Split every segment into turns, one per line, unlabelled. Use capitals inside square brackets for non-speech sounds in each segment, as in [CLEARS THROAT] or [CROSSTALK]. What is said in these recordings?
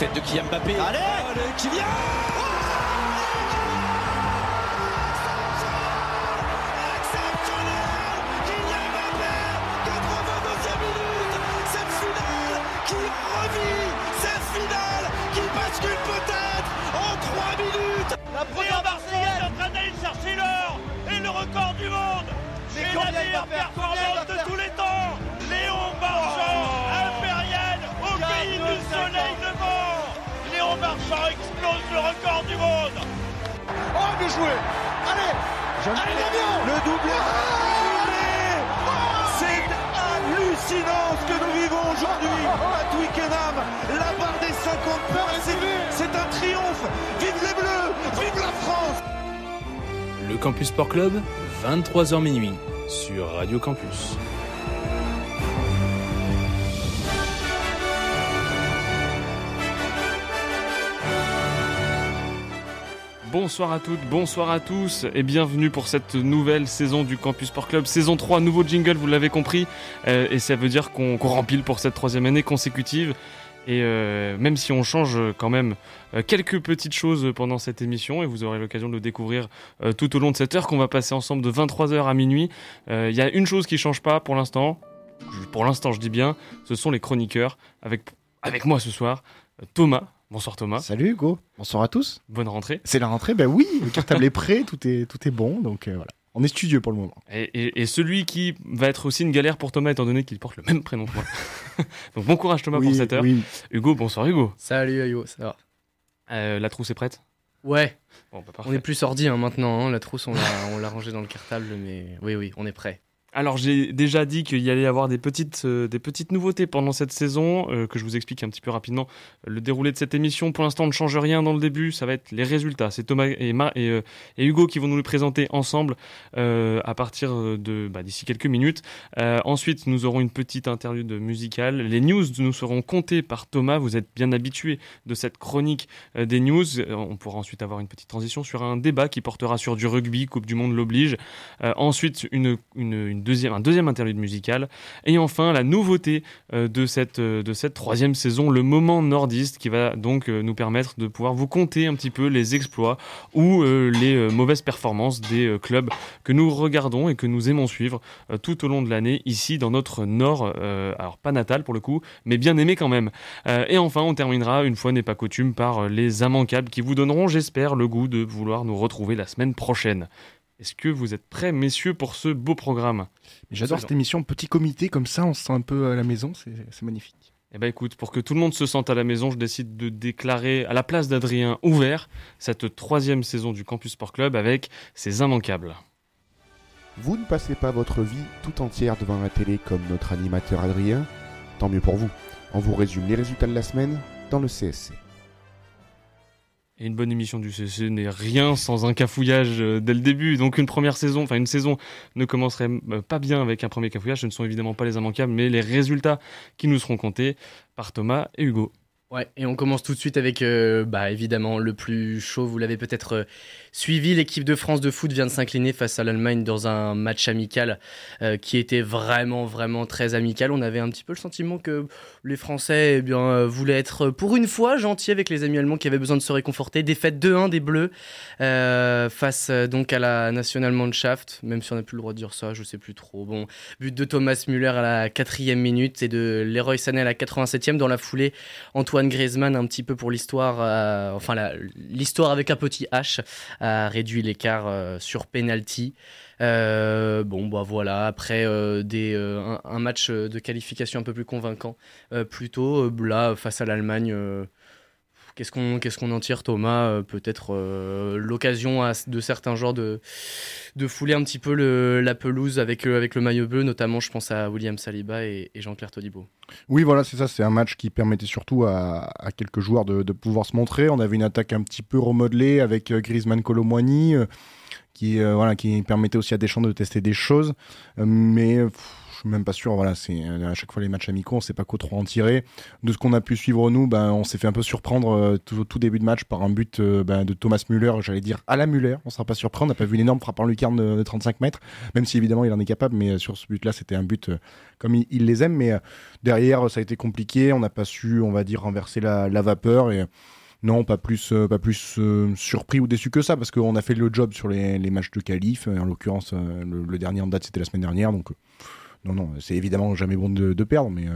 Tête de Kylian Mbappé.
Allez,
Allez Kylian
Kylian Mbappé 82e minute Cette finale qui revit Cette finale qui bascule peut-être en 3 minutes
La première Marseillaise est en train d'aller chercher l'or et le record du monde. C'est la meilleure performance de tous les temps. Explose le record du monde.
Oh, bien joué Allez Allez, Damien
Le doublé C'est hallucinant ce que nous vivons aujourd'hui à Twickenham. La barre des 50 points, c'est un triomphe. Vive les Bleus, vive la France.
Le Campus Sport Club, 23h minuit, sur Radio Campus.
Bonsoir à toutes, bonsoir à tous et bienvenue pour cette nouvelle saison du Campus Sport Club. Saison 3, nouveau jingle, vous l'avez compris. euh, et ça veut dire qu'on rempile pour cette troisième année consécutive. Et euh, même si on change quand même euh, quelques petites choses pendant cette émission, et vous aurez l'occasion de le découvrir tout au long de cette heure qu'on va passer ensemble de 23h à minuit, il y a une chose qui change pas pour l'instant, pour l'instant je dis bien, ce sont les chroniqueurs. Avec, moi ce soir, Thomas. Bonsoir Thomas,
Salut Hugo, bonsoir à tous.
bonne rentrée.
C'est la rentrée, ben oui, le cartable est prêt, [LAUGHS] tout est, tout est bon, donc euh, voilà. On est studieux pour le moment.
Et, et- et celui qui va être aussi une galère pour Thomas, étant donné qu'il porte le même prénom que moi. [LAUGHS] Donc bon courage Thomas pour cette heure.
oui.
Hugo, bonsoir Hugo.
Salut Ayo, ça va?
Euh, la trousse est prête?
Ouais,
Bon, bah,
on est plus ordi hein, maintenant, hein, la trousse on l'a, on l'a rangée dans le cartable, mais oui oui, on est prêt.
Alors j'ai déjà dit qu'il y allait y avoir des petites, euh, des petites nouveautés pendant cette saison, euh, que je vous explique un petit peu rapidement le déroulé de cette émission. Pour l'instant, on ne change rien dans le début, ça va être les résultats. C'est Thomas et, Ma- et, euh, Hugo qui vont nous les présenter ensemble à partir de bah, d'ici quelques minutes. Ensuite, nous aurons une petite interlude musicale. Les news nous seront comptées par Thomas. Vous êtes bien habitués de cette chronique des news. On pourra ensuite avoir une petite transition sur un débat qui portera sur du rugby, Coupe du Monde l'oblige. Ensuite, une deuxième, un deuxième interlude musical. Et enfin, la nouveauté euh, de, cette, euh, de cette troisième saison, le moment nordiste, qui va donc euh, nous permettre de pouvoir vous compter un petit peu les exploits ou les mauvaises performances des clubs que nous regardons et que nous aimons suivre tout au long de l'année ici dans notre nord, alors pas natal pour le coup, mais bien aimé quand même. Et enfin, on terminera, une fois n'est pas coutume, par les immanquables qui vous donneront, j'espère, le goût de vouloir nous retrouver la semaine prochaine. Est-ce que vous êtes prêts, messieurs, pour ce beau programme?
J'adore cette émission, petit comité, comme ça on se sent un peu à la maison, c'est magnifique.
Eh ben écoute, pour que tout le monde se sente à la maison, je décide de déclarer à la place d'Adrien ouvert cette troisième saison du Campus Sport Club avec ses immanquables.
Vous ne passez pas votre vie tout entière devant la télé comme notre animateur Adrien? Tant mieux pour vous. On vous résume les résultats de la semaine dans le CSC.
Et une bonne émission du CC n'est rien sans un cafouillage euh, dès le début. Donc une première saison, enfin une saison ne commencerait euh, pas bien avec un premier cafouillage. Ce ne sont évidemment pas les immanquables, mais les résultats qui nous seront comptés par Thomas et Hugo.
Ouais, et on commence tout de suite avec, euh, bah évidemment, le plus chaud, vous l'avez peut-être euh, suivi, l'équipe de France de foot vient de s'incliner face à l'Allemagne dans un match amical euh, qui était vraiment, vraiment très amical. On avait un petit peu le sentiment que les Français eh bien, voulaient être, pour une fois, gentils avec les amis allemands qui avaient besoin de se réconforter. Défaite 2-1 des Bleus face donc à la National Mannschaft, même si on n'a plus le droit de dire ça, je sais plus trop. Bon, but de Thomas Müller à la quatrième minute et de Leroy Sané à la 87e dans la foulée. Antoine Griezmann, un petit peu pour l'histoire, euh, enfin l'histoire avec un petit H, a réduit l'écart euh, sur penalty. Euh, bon, bah voilà, après des, un, match de qualification un peu plus convaincant, plutôt là, face à l'Allemagne. Qu'est-ce qu'on qu'est-ce en tire, Thomas Euh, Peut-être euh, l'occasion de certains joueurs de, de fouler un petit peu la pelouse avec, euh, avec le maillot bleu, notamment je pense à William Saliba et, Jean-Claire Todibo.
Oui, voilà, c'est ça, c'est un match qui permettait surtout à, quelques joueurs de, pouvoir se montrer. On avait une attaque un petit peu remodelée avec Griezmann Colomwani, qui, voilà, qui permettait aussi à Deschamps de tester des choses. Mais suis même pas sûr. Voilà, c'est à chaque fois les matchs amicaux, on sait pas quoi trop en tirer. De ce qu'on a pu suivre nous, ben, on s'est fait un peu surprendre tout, tout, début de match par un but ben, de Thomas Müller, j'allais dire à la Müller. On sera pas surpris, on n'a pas vu une énorme frappe en lucarne de, 35 mètres, même si évidemment il en est capable. Mais sur ce but-là, c'était un but comme il, les aime. Mais derrière, ça a été compliqué. On n'a pas su, on va dire, renverser la, vapeur et non, pas plus, euh, pas plus euh, surpris ou déçu que ça, parce qu'on a fait le job sur les, matchs de qualif. En l'occurrence, euh, le, dernier en date, c'était la semaine dernière. Donc, non, non, c'est évidemment jamais bon de, perdre, mais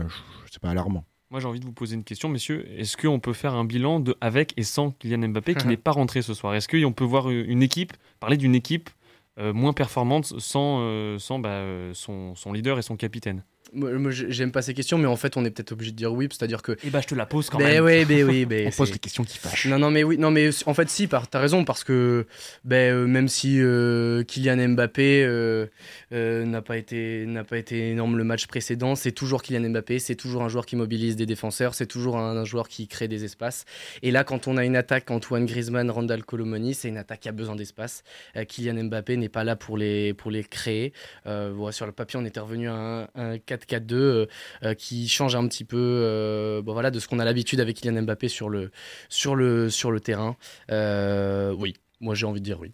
c'est pas alarmant.
Moi, j'ai envie de vous poser une question, messieurs. Est-ce qu'on peut faire un bilan de avec et sans Kylian Mbappé qui [LAUGHS] n'est pas rentré ce soir? Est-ce qu'on peut voir une équipe, parler d'une équipe moins performante sans, sans bah, son leader et son capitaine?
Moi, j'aime pas ces questions, mais en fait, on est peut-être obligé de dire oui, c'est-à-dire que.
Eh bah, je te la pose quand
ben
même.
Oui, ben oui, [LAUGHS]
ben on pose les questions qui fâchent.
Non, non, mais oui, non, mais en fait, si, t'as raison, parce que ben, euh, même si euh, Kylian Mbappé euh, n'a pas été n'a pas été énorme le match précédent, c'est toujours Kylian Mbappé, c'est toujours un joueur qui mobilise des défenseurs, c'est toujours un, joueur qui crée des espaces. Et là, quand on a une attaque Antoine Griezmann, Randall Colomoni, c'est une attaque qui a besoin d'espace. Kylian Mbappé n'est pas là pour les pour les créer. Voilà, sur le papier, on était revenu à un 4-4-2. Euh, qui change un petit peu euh, bon, voilà, de ce qu'on a l'habitude avec Kylian Mbappé sur le, sur le, sur le terrain. Euh, oui, moi j'ai envie de dire oui.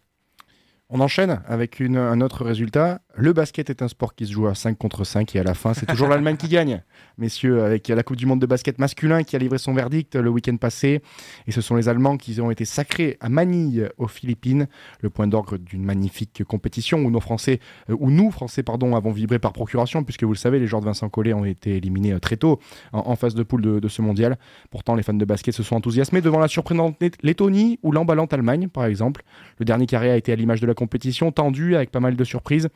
On enchaîne avec une, un autre résultat. Le basket est un sport qui se joue à 5 contre 5 et à la fin, c'est toujours [LAUGHS] l'Allemagne qui gagne. Messieurs, avec la Coupe du Monde de basket masculin qui a livré son verdict le week-end passé. Et ce sont les Allemands qui ont été sacrés à Manille, aux Philippines. Le point d'orgue d'une magnifique compétition où, nos Français, euh, où nous, Français, pardon, avons vibré par procuration, puisque vous le savez, les joueurs de Vincent Collet ont été éliminés euh, très tôt en, phase de poule de, de, ce mondial. Pourtant, les fans de basket se sont enthousiasmés devant la surprenante Lettonie ou l'emballante Allemagne, par exemple. Le dernier carré a été à l'image de la compétition tendue avec pas mal de surprises.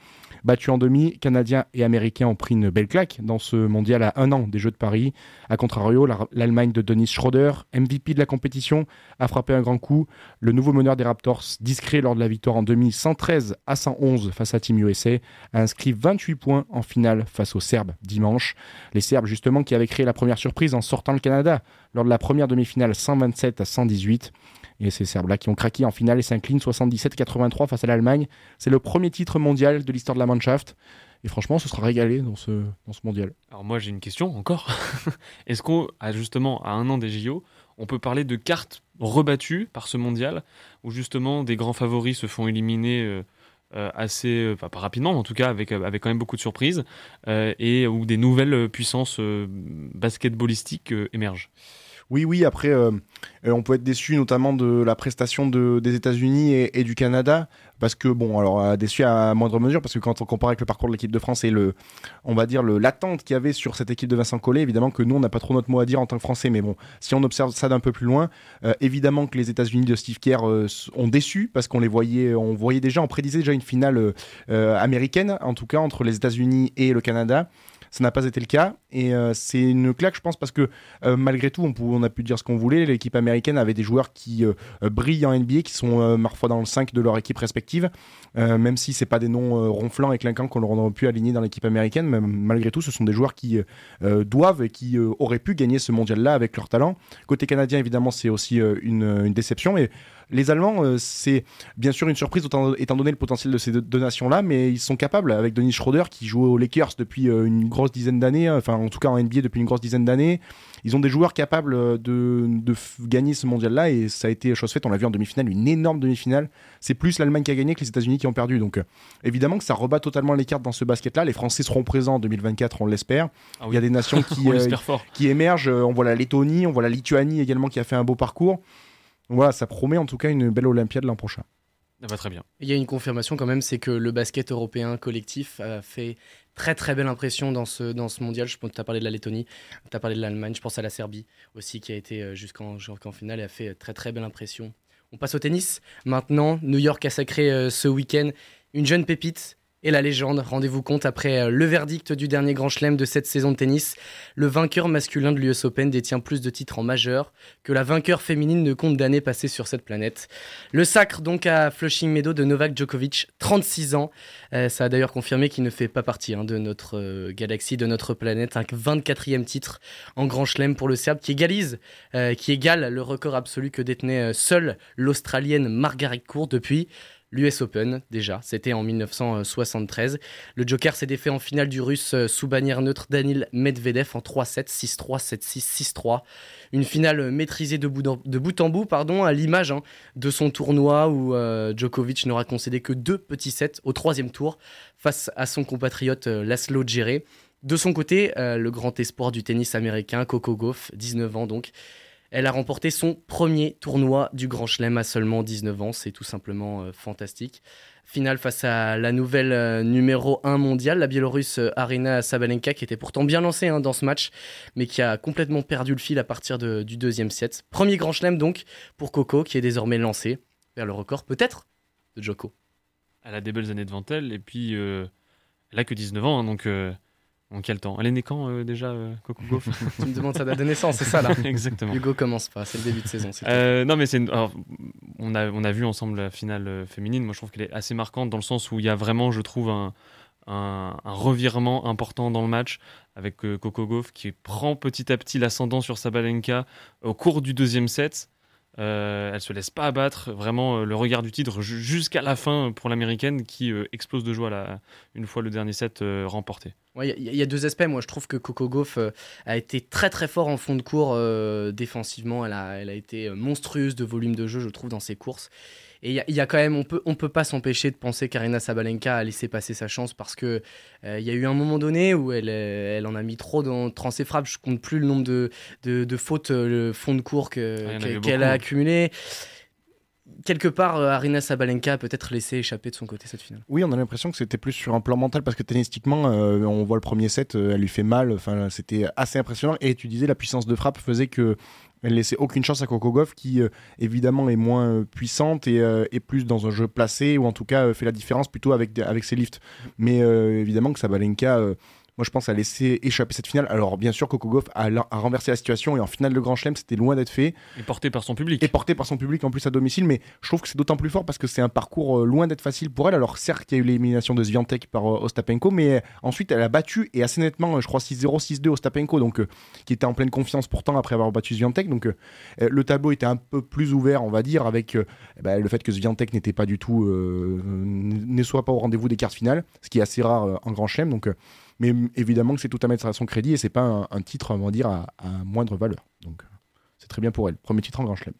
Battu en demi, Canadiens et Américains ont pris une belle claque dans ce mondial à un an des Jeux de Paris. A contrario, l'Allemagne de Dennis Schroeder, MVP de la compétition, a frappé un grand coup. Le nouveau meneur des Raptors, discret lors de la victoire en demi 113 à 111 face à Team USA, a inscrit 28 points en finale face aux Serbes dimanche. Les Serbes, justement, qui avaient créé la première surprise en sortant le Canada lors de la première demi-finale 127 à 118. Et ces Serbes-là qui ont craqué en finale et s'inclinent 77-83 face à l'Allemagne. C'est le premier titre mondial de l'histoire de la Mannschaft. Et franchement, ce sera régalé dans ce, dans ce mondial.
Alors moi, j'ai une question encore. [LAUGHS] Est-ce qu'on, justement, à un an des JO, on peut parler de cartes rebattues par ce mondial, où justement des grands favoris se font éliminer euh, euh, assez, euh, pas rapidement, mais en tout cas avec, avec quand même beaucoup de surprises, et où des nouvelles puissances basketballistiques émergent?
Oui, oui, après, euh, euh, on peut être déçu notamment de la prestation de, des États-Unis et, du Canada, parce que, bon, alors, euh, déçu à moindre mesure, parce que quand on compare avec le parcours de l'équipe de France et le, on va dire, l'attente qu'il y avait sur cette équipe de Vincent Collet, évidemment que nous, on n'a pas trop notre mot à dire en tant que Français, mais bon, si on observe ça d'un peu plus loin, évidemment que les États-Unis de Steve Kerr ont déçu, parce qu'on les voyait, on voyait déjà, on prédisait déjà une finale américaine, en tout cas, entre les États-Unis et le Canada. Ça n'a pas été le cas. Et euh, c'est une claque, je pense, parce que euh, malgré tout, on, a pu dire ce qu'on voulait. L'équipe américaine avait des joueurs qui euh, brillent en NBA, qui sont parfois dans le 5 de leur équipe respective. même si c'est pas des noms ronflants et clinquants qu'on aurait pu aligner dans l'équipe américaine, mais malgré tout, ce sont des joueurs qui doivent et qui auraient pu gagner ce mondial-là avec leur talent. Côté canadien, évidemment, c'est aussi une, une, déception. Et les Allemands, euh, c'est bien sûr une surprise étant donné le potentiel de ces deux nations-là, mais ils sont capables, avec Denis Schroeder qui joue aux Lakers depuis euh, une grosse dizaine d'années, enfin en tout cas en NBA depuis une grosse dizaine d'années, ils ont des joueurs capables euh, de, gagner ce mondial-là et ça a été chose faite. On l'a vu en demi-finale, une énorme demi-finale. C'est plus l'Allemagne qui a gagné que les États-Unis qui ont perdu. Donc évidemment que ça rebat totalement les cartes dans ce basket-là. Les Français seront présents en 2024, on l'espère. Ah Il y a des nations [LAUGHS] qui, qui émergent. On voit la Lettonie, on voit la Lituanie également qui a fait un beau parcours voilà, ça promet en tout cas une belle Olympiade l'an prochain.
Ça va très bien.
Il y a une confirmation quand même, c'est que le basket européen collectif a fait très très belle impression dans ce, dans ce mondial. Je pense tu as parlé de la Lettonie, tu as parlé de l'Allemagne, je pense à la Serbie aussi qui a été euh, jusqu'en finale et a fait très très belle impression. On passe au tennis. Maintenant, New York a sacré euh, ce week-end une jeune pépite et la légende. Rendez-vous compte, après euh, le verdict du dernier Grand Chelem de cette saison de tennis, le vainqueur masculin de l'US Open détient plus de titres en majeur que la vainqueur féminine ne compte d'années passées sur cette planète. Le sacre donc à Flushing Meadow de Novak Djokovic, 36 ans. Euh, ça a d'ailleurs confirmé qu'il ne fait pas partie hein, de notre euh, galaxie, de notre planète. Un 24e titre en Grand Chelem pour le Serbe qui égalise, qui égale le record absolu que détenait seule l'Australienne Margaret Court depuis l'US Open déjà, c'était en 1973. Le Joker s'est défait en finale du russe euh, sous bannière neutre Danil Medvedev en 3-7, 6-3, 7-6, 6-3. Une finale maîtrisée de bout en, bout, pardon, à l'image hein, de son tournoi où euh, Djokovic n'aura concédé que deux petits sets au troisième tour face à son compatriote euh, Laszlo Djere. De son côté, le grand espoir du tennis américain, Coco Gauff, 19 ans donc, elle a remporté son premier tournoi du Grand Chelem à seulement 19 ans. C'est tout simplement euh, fantastique. Finale face à la nouvelle euh, numéro 1 mondiale, la Biélorusse euh, Arina Sabalenka, qui était pourtant bien lancée hein, dans ce match, mais qui a complètement perdu le fil à partir du deuxième set. Premier Grand Chelem donc pour Coco, qui est désormais lancé vers le record peut-être de Joko.
Elle a des belles années devant elle, et puis elle a que 19 ans, hein, donc en quel temps? Elle est née quand euh, déjà, euh, Coco Gauff? [LAUGHS]
Tu me demandes sa date de naissance, c'est ça là? [LAUGHS]
Exactement.
Hugo commence pas, c'est le début de saison.
Euh, non, mais c'est on, a, on a vu ensemble la finale féminine. Moi, je trouve qu'elle est assez marquante dans le sens où il y a vraiment, je trouve, un, un, revirement important dans le match avec Coco Gauff qui prend petit à petit l'ascendant sur Sabalenka au cours du deuxième set. Euh, elle se laisse pas abattre, vraiment le regard du titre jusqu'à la fin pour l'américaine qui explose de joie là, une fois le dernier set remporté.
Il y, a deux aspects. Moi, je trouve que Coco Gauff euh, a été très très fort en fond de cours euh, défensivement. Elle a, elle a été euh, monstrueuse de volume de jeu, je trouve, dans ses courses. Et il y, a quand même, on peut, on peut pas s'empêcher de penser qu'Arina Sabalenka a laissé passer sa chance parce que il y a eu un moment donné où elle, elle en a mis trop dans, dans ses frappes. Je compte plus le nombre de, de, de fautes, le fond de cours qu'elle a accumulé quelque part, euh, Arina Sabalenka a peut-être laissé échapper de son côté cette finale.
Oui, on a l'impression que c'était plus sur un plan mental parce que tennistiquement, euh, on voit le premier set, euh, elle lui fait mal. Enfin, c'était assez impressionnant. Et tu disais, la puissance de frappe faisait que elle laissait aucune chance à Coco qui évidemment est moins puissante et est plus dans un jeu placé ou en tout cas fait la différence plutôt avec, avec ses lifts. Mais évidemment que Sabalenka moi, je pense à laisser échapper cette finale. Alors, bien sûr, Coco Goff a, renversé la situation et en finale de Grand Chelem, c'était loin d'être fait.
Et porté par son public.
Et porté par son public en plus à domicile. Mais je trouve que c'est d'autant plus fort parce que c'est un parcours euh, loin d'être facile pour elle. Alors, certes, il y a eu l'élimination de Sviantek par euh, Ostapenko, mais ensuite, elle a battu et assez nettement, je crois, 6-0, 6-2 Ostapenko, donc, euh, qui était en pleine confiance pourtant après avoir battu Sviantek. Donc, le tableau était un peu plus ouvert, on va dire, avec ben, le fait que Sviantek n'était pas du tout, ne soit pas au rendez-vous des cartes finales, ce qui est assez rare en Grand Chelem. Donc, mais évidemment que c'est tout à mettre à son crédit et c'est pas un, titre, on va dire, à, moindre valeur. Donc c'est très bien pour elle. Premier titre en Grand Chelem.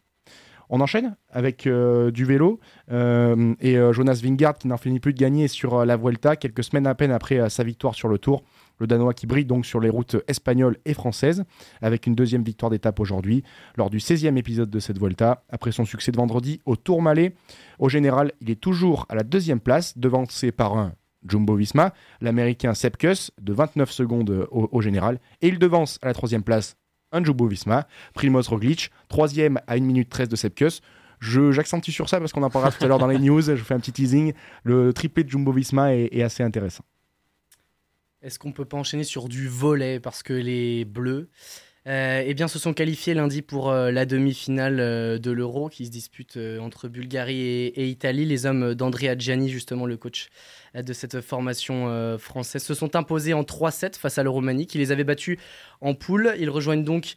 On enchaîne avec euh, du vélo euh, et euh, Jonas Vingard qui n'en finit plus de gagner sur la Vuelta quelques semaines à peine après sa victoire sur le Tour. Le Danois qui brille donc sur les routes espagnoles et françaises avec une deuxième victoire d'étape aujourd'hui lors du 16e épisode de cette Vuelta. Après son succès de vendredi au Tour Malais, au général, il est toujours à la deuxième place, devancé par un Jumbo Visma, l'américain Sepkus de 29 secondes au, général, et il devance à la troisième place un Jumbo Visma, Primoz Roglic, troisième à 1 minute 13 de Sepkus. J'accentue sur ça parce qu'on en parlera tout à l'heure dans les [LAUGHS] news, je fais un petit teasing. Le triplé de Jumbo Visma est, assez intéressant.
Est-ce qu'on peut pas enchaîner sur du volet? Parce que les Bleus euh, eh bien, se sont qualifiés lundi pour euh, la demi-finale euh, de l'Euro qui se dispute entre Bulgarie et, Italie. Les hommes d'Andrea Gianni, justement le coach de cette formation française, se sont imposés en 3-7 face à la Roumanie qui les avait battus en poule. Ils rejoignent donc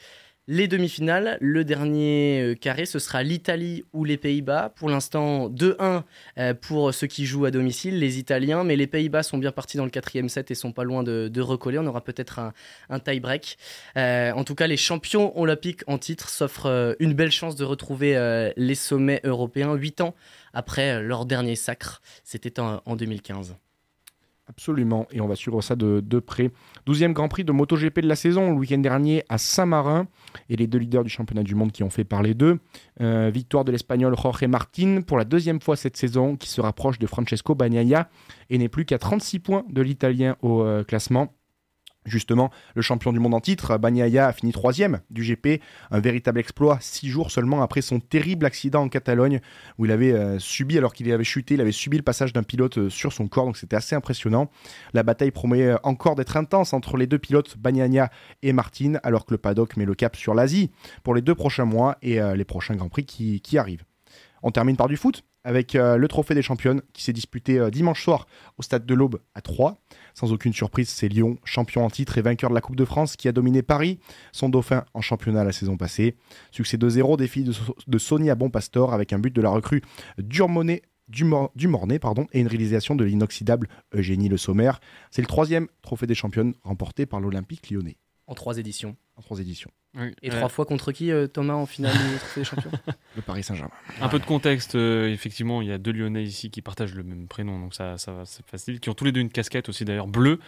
les demi-finales, le dernier euh, carré, ce sera l'Italie ou les Pays-Bas. Pour l'instant, 2-1 euh, pour ceux qui jouent à domicile, les Italiens, mais les Pays-Bas sont bien partis dans le quatrième set et sont pas loin de, recoller. On aura peut-être un, tie-break. Euh, en tout cas, les champions olympiques en titre s'offrent une belle chance de retrouver les sommets européens, 8 ans après leur dernier sacre. C'était en 2015.
Absolument, et on va suivre ça de, près. 12e Grand Prix de MotoGP de la saison, le week-end dernier à Saint-Marin, et les deux leaders du championnat du monde qui ont fait parler d'eux. Euh, victoire de l'Espagnol Jorge Martin pour la deuxième fois cette saison, qui se rapproche de Francesco Bagnaia, et n'est plus qu'à 36 points de l'Italien au euh, classement. Justement, le champion du monde en titre, Bagnaia, a fini troisième du GP. Un véritable exploit, six jours seulement après son terrible accident en Catalogne, où il avait euh, subi, alors qu'il avait chuté, il avait subi le passage d'un pilote euh, sur son corps, donc c'était assez impressionnant. La bataille promet euh, encore d'être intense entre les deux pilotes, Bagnaia et Martin, alors que le paddock met le cap sur l'Asie pour les deux prochains mois et les prochains Grands Prix qui, arrivent. On termine par du foot avec le trophée des championnes qui s'est disputé dimanche soir au stade de l'Aube à 3. Sans aucune surprise, c'est Lyon, champion en titre et vainqueur de la Coupe de France, qui a dominé Paris, son dauphin en championnat la saison passée. Succès 2-0 défi de, de Sonia Bonpastor avec un but de la recrue Durmonet Dumor- Dumornay pardon, et une réalisation de l'inoxydable Eugénie Le Sommer. C'est le troisième trophée des championnes remporté par l'Olympique lyonnais
En trois éditions.
en trois éditions.
Et
Euh,
trois fois contre qui, euh, Thomas, en finale du Trophée des Champions? [LAUGHS]
Le Paris Saint-Germain.
Un peu de contexte, euh, effectivement, il y a deux Lyonnais ici qui partagent le même prénom, donc ça, ça va, c'est facile. Qui ont tous les deux une casquette aussi d'ailleurs bleue.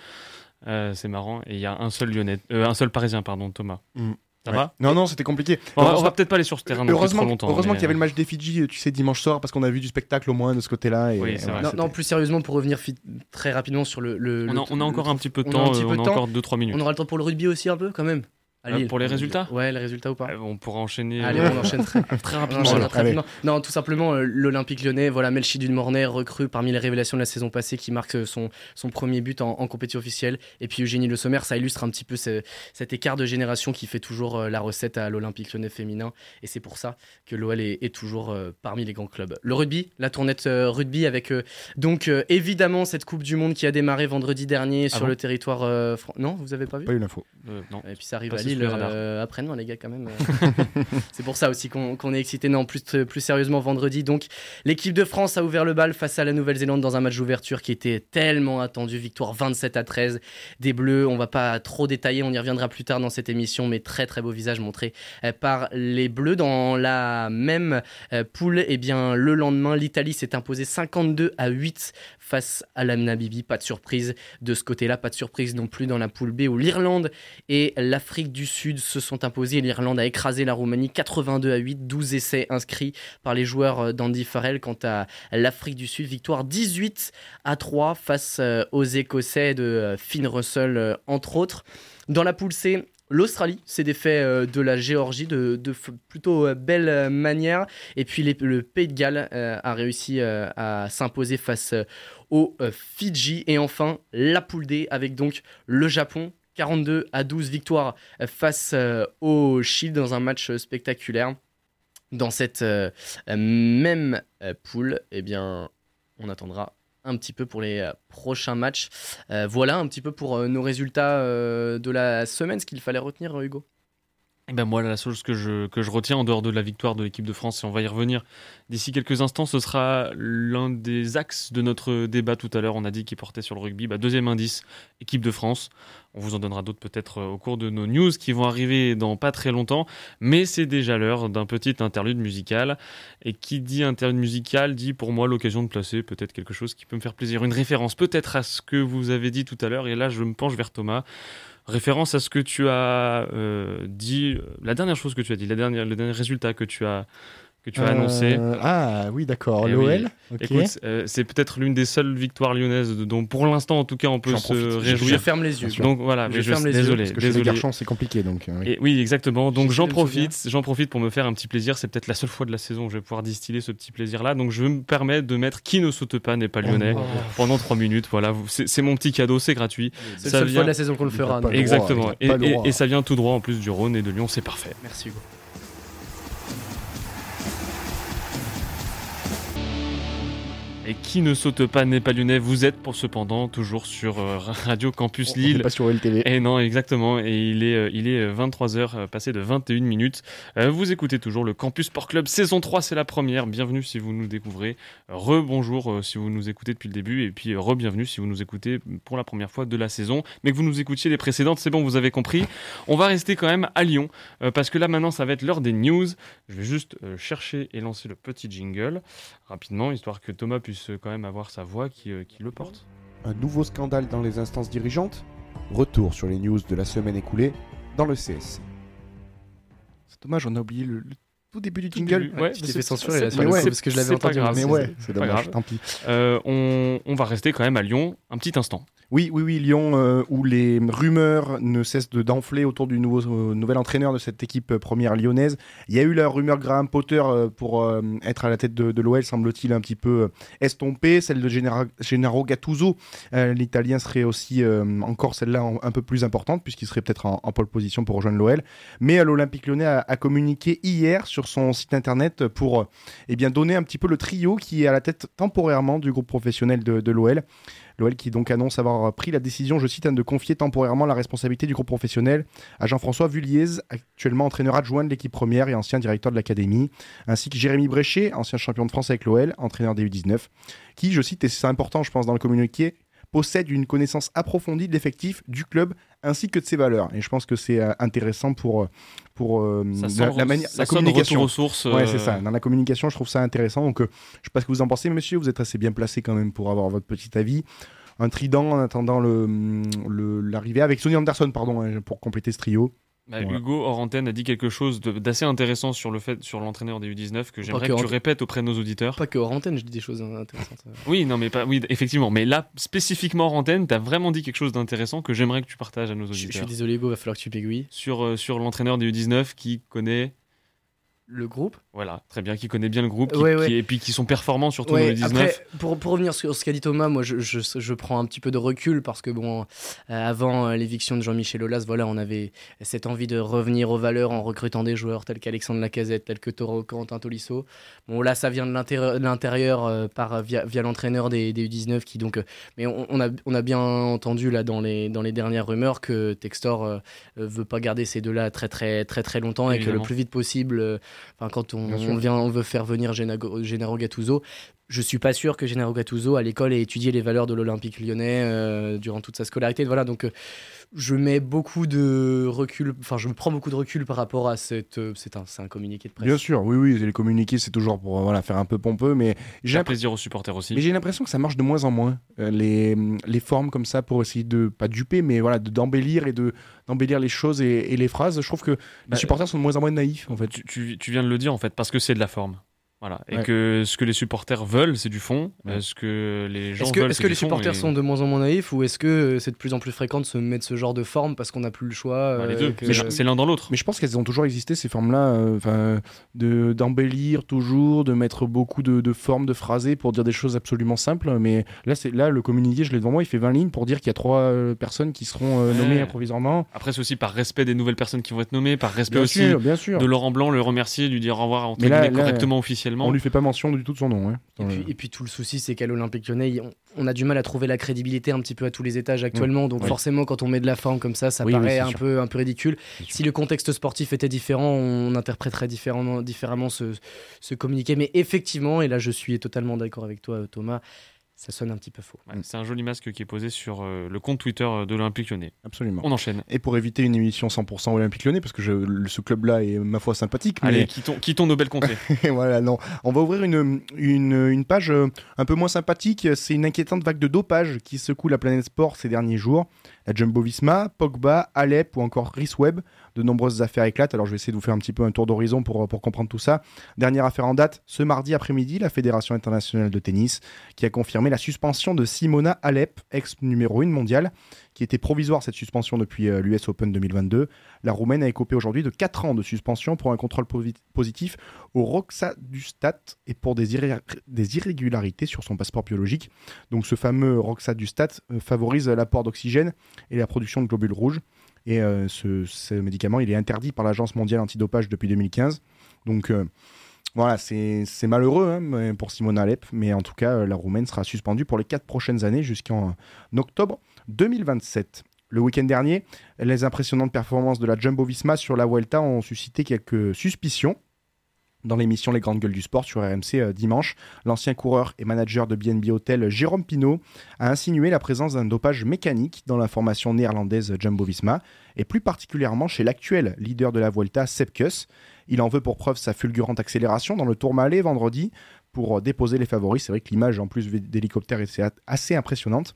Euh, c'est marrant. Et il y a un seul Lyonnais, euh, un seul Parisien, pardon, Thomas.
Mm.
Ça
Ouais.
va
Non, non, c'était compliqué.
On va,
Heureusement-
peut-être pas aller sur ce terrain non plus trop
Heureusement,
longtemps.
heureusement
mais-
qu'il y avait le match des Fidji, tu sais, dimanche soir, parce qu'on a vu du spectacle au moins de ce côté-là. et-
Oui,
et
c'est
voilà,
vrai.
non, plus sérieusement, pour revenir fi- très rapidement sur le. le-
On
le-
a, on a encore
le-
un petit peu de
on a un
temps,
petit
euh,
peu
on
de
a
temps.
encore 2-3 minutes.
On aura le temps pour le rugby aussi, un peu, quand même?
Euh, pour les résultats
Ouais, les résultats ou pas
Euh, On pourra enchaîner
Allez,
euh,
on enchaîne très, [LAUGHS]
rapidement.
enchaîne
alors.
très rapidement. Non, tout simplement, euh, l'Olympique lyonnais, voilà, Melchidune Mornay, recrue parmi les révélations de la saison passée, qui marque son, son premier but en, en compétition officielle. Et puis Eugénie Le Sommer, ça illustre un petit peu ce- cet écart de génération qui fait toujours euh, la recette à l'Olympique lyonnais féminin. Et c'est pour ça que l'OL est, est toujours euh, parmi les grands clubs. Le rugby, la tournette rugby avec donc évidemment cette Coupe du Monde qui a démarré vendredi dernier sur
bon
le territoire. euh, fran- non, vous avez pas vu?
Pas eu l'info.
Euh, non.
et puis ça arrive à
Radars.
euh, après-demain, les gars, quand même. euh. [LAUGHS] c'est pour ça aussi qu'on est excité. Non, plus, plus sérieusement, vendredi, donc, l'équipe de France a ouvert le bal face à la Nouvelle-Zélande dans un match d'ouverture qui était tellement attendu. Victoire 27 à 13 des Bleus. On va pas trop détailler, on y reviendra plus tard dans cette émission, mais très très beau visage montré euh, par les Bleus. Dans la même poule, eh bien, le lendemain, l'Italie s'est imposée 52 à 8 face à la Namibie. Pas de surprise de ce côté-là, pas de surprise non plus dans la poule B où l'Irlande et l'Afrique du Sud se sont imposés. L'Irlande a écrasé la Roumanie 82 à 8, 12 essais inscrits par les joueurs euh, d'Andy Farrell. Quant à l'Afrique du Sud, victoire 18 à 3 face euh, aux Écossais de euh, Finn Russell, entre autres. Dans la poule C, L'Australie s'est défait euh, de la Géorgie de, plutôt euh, belle euh, manière. Et puis le Pays de Galles a réussi à s'imposer face aux Fidji. Et enfin, la poule D avec donc le Japon. 42 à 12 victoires face au Chili dans un match spectaculaire. Dans cette même poule, eh bien, on attendra un petit peu pour les euh, prochains matchs. Euh, voilà un petit peu pour euh, nos résultats de la semaine, ce qu'il fallait retenir, Hugo.
Eh ben moi, la seule chose que je, que je retiens en dehors de la victoire de l'équipe de France, et on va y revenir d'ici quelques instants, ce sera l'un des axes de notre débat tout à l'heure. On a dit qu'il portait sur le rugby. Bah, deuxième indice, équipe de France. On vous en donnera d'autres peut-être euh, au cours de nos news qui vont arriver dans pas très longtemps. Mais c'est déjà l'heure d'un petit interlude musical. Et qui dit interlude musical dit pour moi l'occasion de placer peut-être quelque chose qui peut me faire plaisir. Une référence peut-être à ce que vous avez dit tout à l'heure. Et là, je me penche vers Thomas référence à ce que tu as euh, dit, euh, la dernière chose que tu as dit, la dernière, le dernier résultat que tu as, que tu as annoncé.
Euh, Ah oui, d'accord.
Eh
L'OL.
oui. Écoute, euh, c'est peut-être l'une des seules victoires lyonnaises dont pour l'instant en tout cas on peut
J'en
se
profite. Je-
Je
réjouir.
ferme les yeux.
Donc voilà,
Je
mais
ferme les yeux,
désolé,
Parce que
désolé.
garçons, c'est compliqué. Donc, euh, oui.
Et oui, exactement. Donc j'en profite, j'en profite pour me faire un petit plaisir. C'est peut-être la seule fois de la saison où je vais pouvoir distiller ce petit plaisir-là. Donc je me permets de mettre qui ne saute pas n'est pas lyonnais
Oh.
pendant trois minutes. Voilà, c'est mon petit cadeau, c'est gratuit.
C'est
Ça
la seule
vient-
fois de la saison qu'on le fera.
Exactement. Et, ça vient tout droit en plus du Rhône et de Lyon, c'est parfait.
Merci
Et qui ne saute pas n'est pas lyonnais. Vous êtes pour cependant toujours sur euh, [LAUGHS] Radio Campus
On
Lille.
pas sur LTV.
Et non, exactement. Et il est, euh, il est 23h, passé de 21 minutes. Euh, vous écoutez toujours le Campus Sport Club saison 3, c'est la première. Bienvenue si vous nous découvrez. Rebonjour euh, si vous nous écoutez depuis le début. Et puis euh, re-bienvenue si vous nous écoutez pour la première fois de la saison. Mais que vous nous écoutiez les précédentes, c'est bon, vous avez compris. On va rester quand même à Lyon. euh, parce que là maintenant, ça va être l'heure des news. Je vais juste euh, chercher et lancer le petit jingle rapidement, histoire que Thomas puisse euh, quand même avoir sa voix qui, euh, qui le porte.
Un nouveau scandale dans les instances dirigeantes Retour sur les news de la semaine écoulée dans le CS.
C'est dommage, on a oublié le, le tout début du
Tout
jingle.
début, ouais,
Je t'ai
c'est-
fait censurer
c'est-
là sur
mais
le
ouais,
coup, parce que je l'avais entendu.
grave,
Mais
c'est-
ouais, c'est
pas
dommage,
grave.
tant pis.
Euh, on, on va rester quand même à Lyon un petit instant.
Oui, oui, oui, Lyon, euh, où les rumeurs ne cessent de d'enfler autour du nouveau, euh, nouvel entraîneur de cette équipe euh, première lyonnaise. Il y a eu la rumeur Graham Potter euh, pour euh, être à la tête de, de l'OL, semble-t-il un petit peu euh, estompée. Celle de Gennaro, Gennaro Gattuso, euh, l'italien serait aussi euh, encore celle-là en- un peu plus importante, puisqu'il serait peut-être en, en pole position pour rejoindre l'OL. Mais euh, l'Olympique lyonnais a, a communiqué hier sur son site internet pour eh bien, donner un petit peu le trio qui est à la tête temporairement du groupe professionnel de, l'OL. L'OL qui donc annonce avoir pris la décision, je cite, hein, de confier temporairement la responsabilité du groupe professionnel à Jean-François Vulliez, actuellement entraîneur adjoint de l'équipe première et ancien directeur de l'académie, ainsi que Jérémy Bréchet, ancien champion de France avec l'OL, entraîneur des U19, qui, je cite, et c'est important je pense dans le communiqué, possède une connaissance approfondie de l'effectif du club ainsi que de ses valeurs. Et je pense que c'est euh, intéressant pour, pour euh,
la, la, manière, la communication. Aux sources,
ouais, c'est ça. Dans la communication, je trouve ça intéressant. Donc, euh, je ne sais pas ce que vous en pensez, monsieur. Vous êtes assez bien placé quand même pour avoir votre petit avis. Un trident en attendant l'arrivée le, avec Sonny Anderson, pardon, hein, pour compléter ce trio.
Bah, Hugo hors antenne a dit quelque chose d'assez intéressant sur le fait sur l'entraîneur des U19 que j'aimerais que, tu répètes auprès de nos auditeurs.
Pas que hors antenne, je dis des choses intéressantes. [LAUGHS]
oui, non mais pas oui, effectivement, mais là spécifiquement hors antenne, tu as vraiment dit quelque chose d'intéressant que j'aimerais que tu partages à nos auditeurs.
Je, suis désolé Hugo, va falloir que tu pégouilles.
Sur euh, sur l'entraîneur des U19 qui connaît
le groupe.
Voilà, très bien, qui connaît bien le groupe, et puis qui sont performants surtout dans 19.
Après, pour, pour, revenir sur ce qu'a dit Thomas, moi je, je, je, prends un petit peu de recul parce que bon, euh, avant euh, l'éviction de Jean-Michel Aulas, voilà, on avait cette envie de revenir aux valeurs en recrutant des joueurs tels qu'Alexandre Lacazette, tels que Toro Quentin Tolisso. Bon, là, ça vient de l'intérieur euh, par via, via l'entraîneur des, des, U19 qui donc, mais on, a, on a bien entendu là dans les, dans les dernières rumeurs que Textor veut pas garder ces deux-là très très très très longtemps et que le plus vite possible Enfin, quand on, vient, on veut faire venir Gennaro Gattuso, je suis pas sûr que Gennaro Gattuso à l'école ait étudié les valeurs de l'Olympique lyonnais euh, durant toute sa scolarité. Voilà, donc euh, je mets beaucoup de recul, enfin je me prends beaucoup de recul par rapport à cette, euh, c'est un, un, communiqué de presse.
Bien sûr, oui, oui, les communiqués c'est toujours pour voilà faire un peu pompeux, mais
j'ai un plaisir aux supporters aussi.
Mais j'ai l'impression que ça marche de moins en moins les, les formes comme ça pour essayer de pas duper, mais voilà d'embellir et de d'embellir les choses et, les phrases. Je trouve que les bah, supporters sont de moins en moins naïfs en fait.
tu, tu viens de le dire en fait parce que c'est de la forme. Voilà. Et que ce que les supporters veulent, c'est du fond. Ce que les gens
est-ce que,
veulent,
est-ce que les supporters sont de moins en moins naïfs ou est-ce que c'est de plus en plus fréquent de se mettre ce genre de forme parce qu'on n'a plus le choix
bah, Les deux. Euh, c'est l'un dans l'autre.
Mais je pense qu'elles ont toujours existé ces formes-là, euh, de d'embellir toujours, de mettre beaucoup de, de, formes, de phrasés pour dire des choses absolument simples. Mais là, c'est là le communiqué, je l'ai devant moi, il fait 20 lignes pour dire qu'il y a trois euh, personnes qui seront nommées provisoirement.
Après, c'est aussi par respect des nouvelles personnes qui vont être nommées, par respect aussi de Laurent Blanc, le remercier, lui dire au revoir entre correctement officiellement.
On lui fait pas mention du tout de son nom. Hein.
Et, puis, et, puis, tout le souci, c'est qu'à l'Olympique lyonnais, on, a du mal à trouver la crédibilité un petit peu à tous les étages actuellement. Donc forcément, quand on met de la forme comme ça, ça paraît un, peu, un peu ridicule. Si le contexte sportif était différent, on interpréterait différemment, différemment ce, ce communiqué. Mais effectivement, et là je suis totalement d'accord avec toi Thomas, ça sonne un petit peu faux.
c'est un joli masque qui est posé sur euh, le compte Twitter euh, de l'Olympique Lyonnais.
Absolument.
On enchaîne.
Et pour éviter une émission 100% Olympique Lyonnais, parce que je, ce club-là est ma foi sympathique.
Allez, quittons, quittons nos belles contrées. [LAUGHS]
voilà, non. On va ouvrir une, une, une, page euh, un peu moins sympathique. C'est une inquiétante vague de dopage qui secoue la planète sport ces derniers jours. La Jumbo Visma, Pogba, Alep ou encore Rhys Webb de nombreuses affaires éclatent. Alors je vais essayer de vous faire un petit peu un tour d'horizon pour, comprendre tout ça. Dernière affaire en date, ce mardi après-midi, la Fédération internationale de tennis qui a confirmé la suspension de Simona Alep, ex numéro 1 mondiale, qui était provisoire cette suspension depuis euh, l'US Open 2022. La Roumaine a écopé aujourd'hui de 4 ans de suspension pour un contrôle positif au Roxa du Stat et pour des, des, irrégularités sur son passeport biologique. Donc ce fameux Roxa du Stat euh, favorise l'apport d'oxygène et la production de globules rouges. Et euh, ce, médicament, il est interdit par l'Agence mondiale antidopage depuis 2015. Donc euh, voilà, c'est malheureux hein, pour Simone Alep, mais en tout cas, euh, la Roumaine sera suspendue pour les quatre prochaines années jusqu'en octobre 2027. Le week-end dernier, les impressionnantes performances de la Jumbo Visma sur la Vuelta ont suscité quelques suspicions dans l'émission Les Grandes Gueules du Sport sur RMC euh, dimanche, l'ancien coureur et manager de BNB Hotel Jérôme Pinault a insinué la présence d'un dopage mécanique dans la formation néerlandaise Jumbo-Visma et plus particulièrement chez l'actuel leader de la Vuelta, Sepp Kuss. Il en veut pour preuve sa fulgurante accélération dans le Tour Malais vendredi pour euh, déposer les favoris. C'est vrai que l'image en plus d'hélicoptère est assez impressionnante.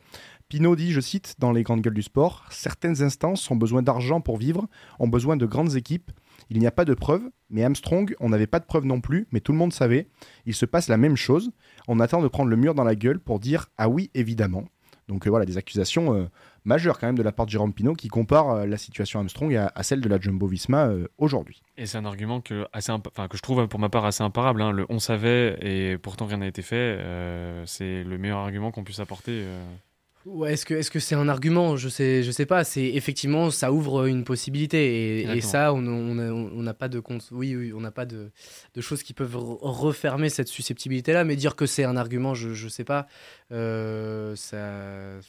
Pinot dit, je cite, dans les grandes gueules du sport, certaines instances ont besoin d'argent pour vivre, ont besoin de grandes équipes, il n'y a pas de preuves, mais Armstrong, on n'avait pas de preuves non plus, mais tout le monde savait. Il se passe la même chose. On attend de prendre le mur dans la gueule pour dire ah oui, évidemment. Donc euh, voilà, des accusations euh, majeures quand même de la part de Jérôme Pinot qui compare euh, la situation Armstrong à, celle de la Jumbo Visma aujourd'hui.
Et c'est un argument que, assez que je trouve pour ma part assez imparable. Hein. Le on savait et pourtant rien n'a été fait, c'est le meilleur argument qu'on puisse apporter
Ouais, est-ce que est-ce que c'est un argument? Je sais je sais pas. C'est effectivement ça ouvre une possibilité et, et ça on on n'a pas de compte. Oui oui on n'a pas de, de, choses qui peuvent refermer cette susceptibilité là. Mais dire que c'est un argument, je je sais pas. Euh, ça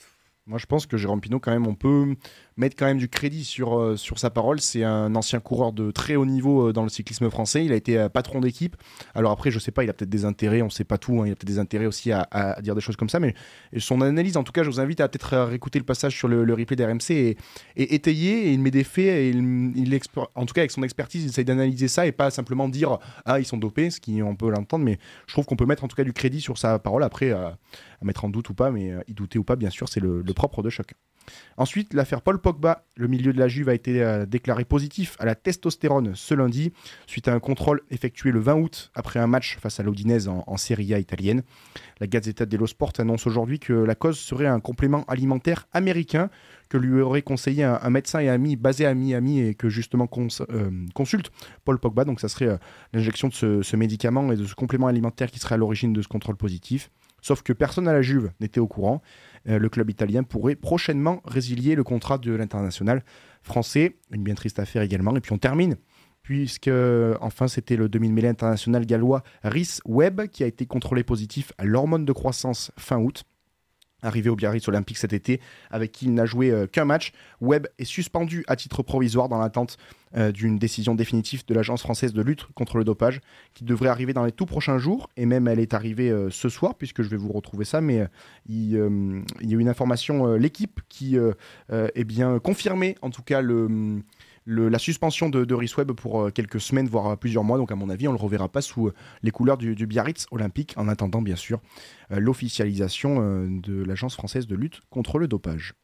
moi, je pense que Jérôme Pinot, quand même, on peut mettre quand même du crédit sur, euh, sur sa parole. C'est un ancien coureur de très haut niveau euh, dans le cyclisme français. Il a été euh, patron d'équipe. Alors après, je sais pas, il a peut-être des intérêts, on sait pas tout. Hein. il a peut-être des intérêts aussi à, dire des choses comme ça. Mais son analyse, en tout cas, je vous invite à peut-être réécouter le passage sur le, replay d'RMC et, étayer. Et il met des faits. En tout cas, avec son expertise, il essaye d'analyser ça et pas simplement dire Ah, ils sont dopés, ce qui on peut l'entendre. Mais je trouve qu'on peut mettre en tout cas du crédit sur sa parole. Après, à mettre en doute ou pas, mais y douter ou pas, bien sûr, c'est le, propre de chacun. Ensuite, l'affaire Paul Pogba, le milieu de la Juve a été euh, déclaré positif à la testostérone ce lundi, suite à un contrôle effectué le 20 août après un match face à l'Odinese en, Serie A italienne. La Gazzetta dello Sport annonce aujourd'hui que la cause serait un complément alimentaire américain que lui aurait conseillé un, médecin et ami basé à Miami et que justement euh, consulte Paul Pogba. Donc ça serait euh, l'injection de ce, ce médicament et de ce complément alimentaire qui serait à l'origine de ce contrôle positif. Sauf que personne à la Juve n'était au courant. Euh, le club italien pourrait prochainement résilier le contrat de l'international français. Une bien triste affaire également. Et puis on termine puisque enfin c'était le 2000 mêlée international gallois Rhys Webb qui a été contrôlé positif à l'hormone de croissance fin août arrivé au Biarritz Olympique cet été, avec qui il n'a joué euh, qu'un match. Webb est suspendu à titre provisoire dans l'attente euh, d'une décision définitive de l'Agence française de lutte contre le dopage, qui devrait arriver dans les tout prochains jours, et même elle est arrivée euh, ce soir, puisque je vais vous retrouver ça, mais il, y a une information, l'équipe qui est bien confirmé, en tout cas le la suspension de, de Webb pour euh, quelques semaines, voire euh, plusieurs mois. Donc, à mon avis, on ne le reverra pas sous euh, les couleurs du, Biarritz olympique, en attendant, bien sûr, l'officialisation de l'Agence française de lutte contre le dopage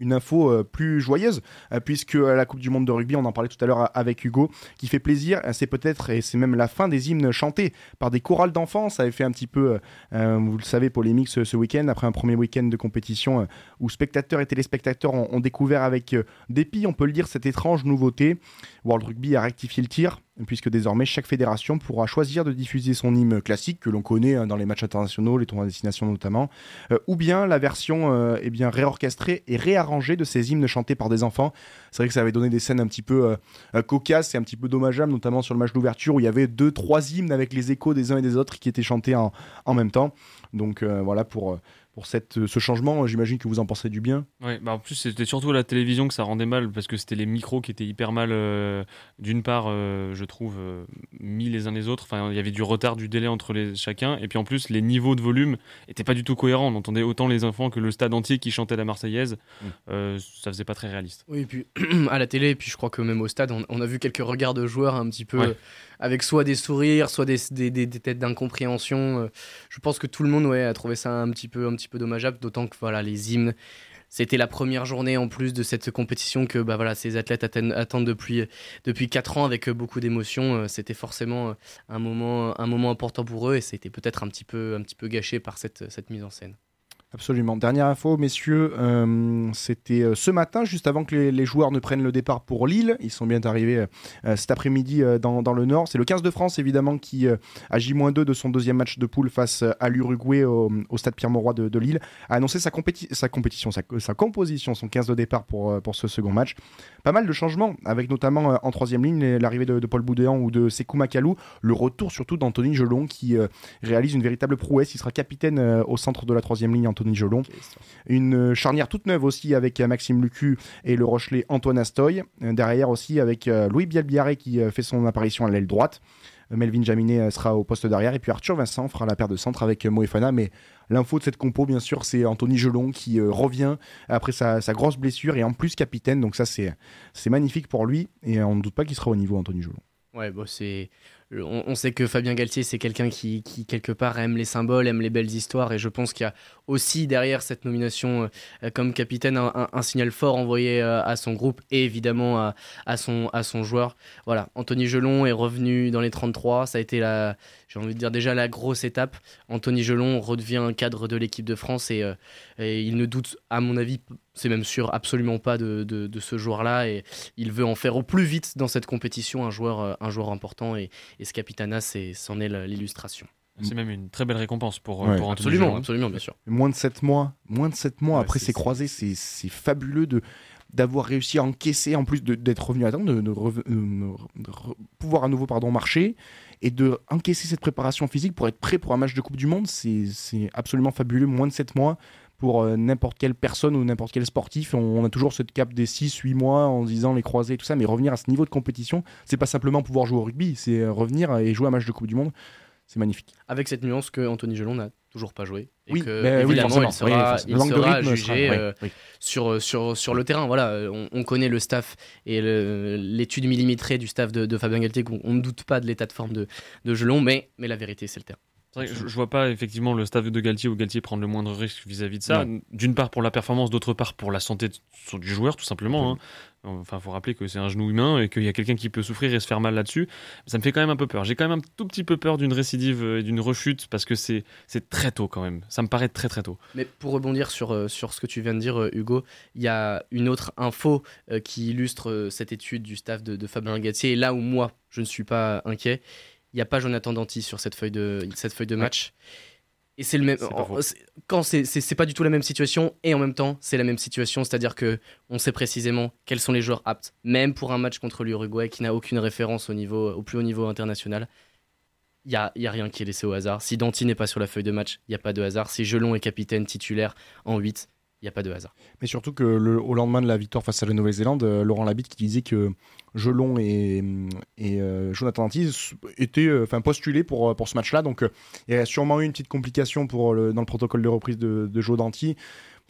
une info euh, plus joyeuse, euh, puisque à la Coupe du Monde de rugby, on en parlait tout à l'heure avec Hugo, qui fait plaisir, c'est peut-être, et c'est même la fin des hymnes chantés par des chorales d'enfants. Ça avait fait un petit peu, euh, vous le savez, polémique ce, week-end, après un premier week-end de compétition où spectateurs et téléspectateurs ont, découvert avec dépit, on peut le dire, cette étrange nouveauté. World Rugby a rectifié le tir, puisque désormais chaque fédération pourra choisir de diffuser son hymne classique que l'on connaît hein, dans les matchs internationaux, les tournois de destination notamment, euh, ou bien la version euh, eh bien réorchestrée et réarrangée de ces hymnes chantés par des enfants. C'est vrai que ça avait donné des scènes un petit peu euh, cocasses et un petit peu dommageables, notamment sur le match d'ouverture où il y avait deux, trois hymnes avec les échos des uns et des autres qui étaient chantés en, en même temps. Donc voilà pour pour cette, ce changement. J'imagine que vous en pensez du bien.
Oui, bah en plus, c'était surtout la télévision que ça rendait mal parce que c'était les micros qui étaient hyper mal, euh, d'une part, euh, je trouve, euh, mis les uns les autres. Enfin, il y avait du retard, du délai entre les, chacun. Et puis en plus, les niveaux de volume n'étaient pas du tout cohérents. On entendait autant les enfants que le stade entier qui chantait la Marseillaise. Mm. ça faisait pas très réaliste.
Oui, et puis [CLEARS THROAT] à la télé, et puis je crois que même au stade, on, a vu quelques regards de joueurs un petit peu avec soit des sourires, soit des, des, des, têtes d'incompréhension. Euh, je pense que tout le monde ouais, a trouvé ça un petit peu, un petit peu dommageable, d'autant que voilà, les hymnes, c'était la première journée en plus de cette compétition que bah, voilà, ces athlètes attendent, depuis, depuis 4 ans avec beaucoup d'émotion. Euh, c'était forcément un moment, un moment important pour eux et c'était peut-être un, petit peu, un petit peu gâché par cette, cette mise en scène.
Absolument. Dernière info, messieurs, euh, c'était euh, ce matin, juste avant que les, joueurs ne prennent le départ pour Lille. Ils sont bien arrivés euh, cet après-midi dans, le Nord. C'est le 15 de France, évidemment, qui à J-2 de son deuxième match de poule face à l'Uruguay au, stade Pierre-Mauroy de, Lille, a annoncé sa, compétition, sa, composition, son 15 de départ pour, pour ce second match. Pas mal de changements, avec notamment en troisième ligne l'arrivée de, Paul Boudéan ou de Sekou Makalou, le retour surtout d'Anthony Gelon qui réalise une véritable prouesse. Il sera capitaine au centre de la troisième ligne Anthony Jolon. Une charnière toute neuve aussi avec Maxime Lucu et le Rochelet Antoine Astoy. Derrière aussi avec euh, Louis Bielbiaré qui euh, fait son apparition à l'aile droite. Melvin Jaminet euh, sera au poste derrière et puis Arthur Vincent fera la paire de centre avec Moefana. Mais l'info de cette compo, bien sûr, c'est Anthony Gelon qui revient après sa, grosse blessure et en plus capitaine. Donc ça, c'est magnifique pour lui et on ne doute pas qu'il sera au niveau Anthony Gelon.
Ouais, bon, c'est on, sait que Fabien Galtier, c'est quelqu'un qui, quelque part, aime les symboles, aime les belles histoires. Et je pense qu'il y a aussi derrière cette nomination euh, comme capitaine un, signal fort envoyé euh, à son groupe et évidemment à, son, à son joueur. Voilà, Anthony Gelon est revenu dans les 33. Ça a été, j'ai envie de dire, déjà la grosse étape. Anthony Gelon redevient un cadre de l'équipe de France et, euh, il ne doute, à mon avis, c'est même sûr, absolument pas de, de, ce joueur-là. Et il veut en faire au plus vite dans cette compétition un joueur, un joueur important. Et ce Capitana, c'en est l'illustration.
C'est même une très belle récompense pour,
Ouais.
pour
Absolument, absolument, bien sûr.
Moins de 7 mois, moins de 7 mois
Ouais,
après ces croisés, c'est fabuleux de d'avoir réussi à encaisser en plus de- d'être revenu à temps, de, euh, de re- pouvoir à nouveau pardon marcher et de encaisser cette préparation physique pour être prêt pour un match de Coupe du Monde, c'est c'est absolument fabuleux. Moins de 7 mois pour euh, n'importe quelle personne ou n'importe quel sportif, on, on a toujours ce cap des 6-8 mois en disant les croisés et tout ça, mais revenir à ce niveau de compétition, c'est pas simplement pouvoir jouer au rugby, c'est euh, revenir et jouer un match de Coupe du Monde, c'est magnifique.
Avec cette nuance que Anthony Gelon n'a toujours pas joué. Et
Oui,
que,
mais oui,
évidemment, il sera,
Oui,
il sera jugé
sera-
euh, sur, sur, sur le terrain. Voilà, on, on connaît le staff et l'étude millimétrée du staff de, de Fabien Galtier. On ne doute pas de l'état de forme de, de Gelon, mais, mais la vérité, c'est le terrain.
C'est vrai que je, je vois pas effectivement le staff de Galtier ou Galtier prendre le moindre risque vis-à-vis de ça. D'une part pour la performance, d'autre part pour la santé de- du joueur, tout simplement. hein. Enfin, faut rappeler que c'est un genou humain et qu'il y a quelqu'un qui peut souffrir et se faire mal là-dessus. Ça me fait quand même un peu peur. J'ai quand même un tout petit peu peur d'une récidive euh, et d'une rechute parce que c'est très tôt quand même. Ça me paraît très très tôt.
Mais pour rebondir sur, euh, sur ce que tu viens de dire, euh, Hugo, il y a une autre info qui illustre cette étude du staff de, de Fabien Galtier. Et là où moi, je ne suis pas inquiet, il n'y a pas Jonathan Danty sur cette feuille de, cette feuille de match. Et c'est le même. En- Quand c'est pas du tout la même situation et en même temps c'est la même situation, c'est-à-dire que on sait précisément quels sont les joueurs aptes, même pour un match contre l'Uruguay qui n'a aucune référence au niveau au plus haut niveau international. Il y a, y a rien qui est laissé au hasard. Si Danty n'est pas sur la feuille de match, il y a pas de hasard. Si Gelon est capitaine titulaire en 8, il y a pas de hasard.
Mais surtout que au lendemain de la victoire face à la Nouvelle-Zélande, euh, Laurent Labitte qui disait que Gelon et, euh, Jonathan Danty s- étaient euh, postulés pour, ce match-là. Donc il y a sûrement eu une petite complication dans le protocole de reprise de, de.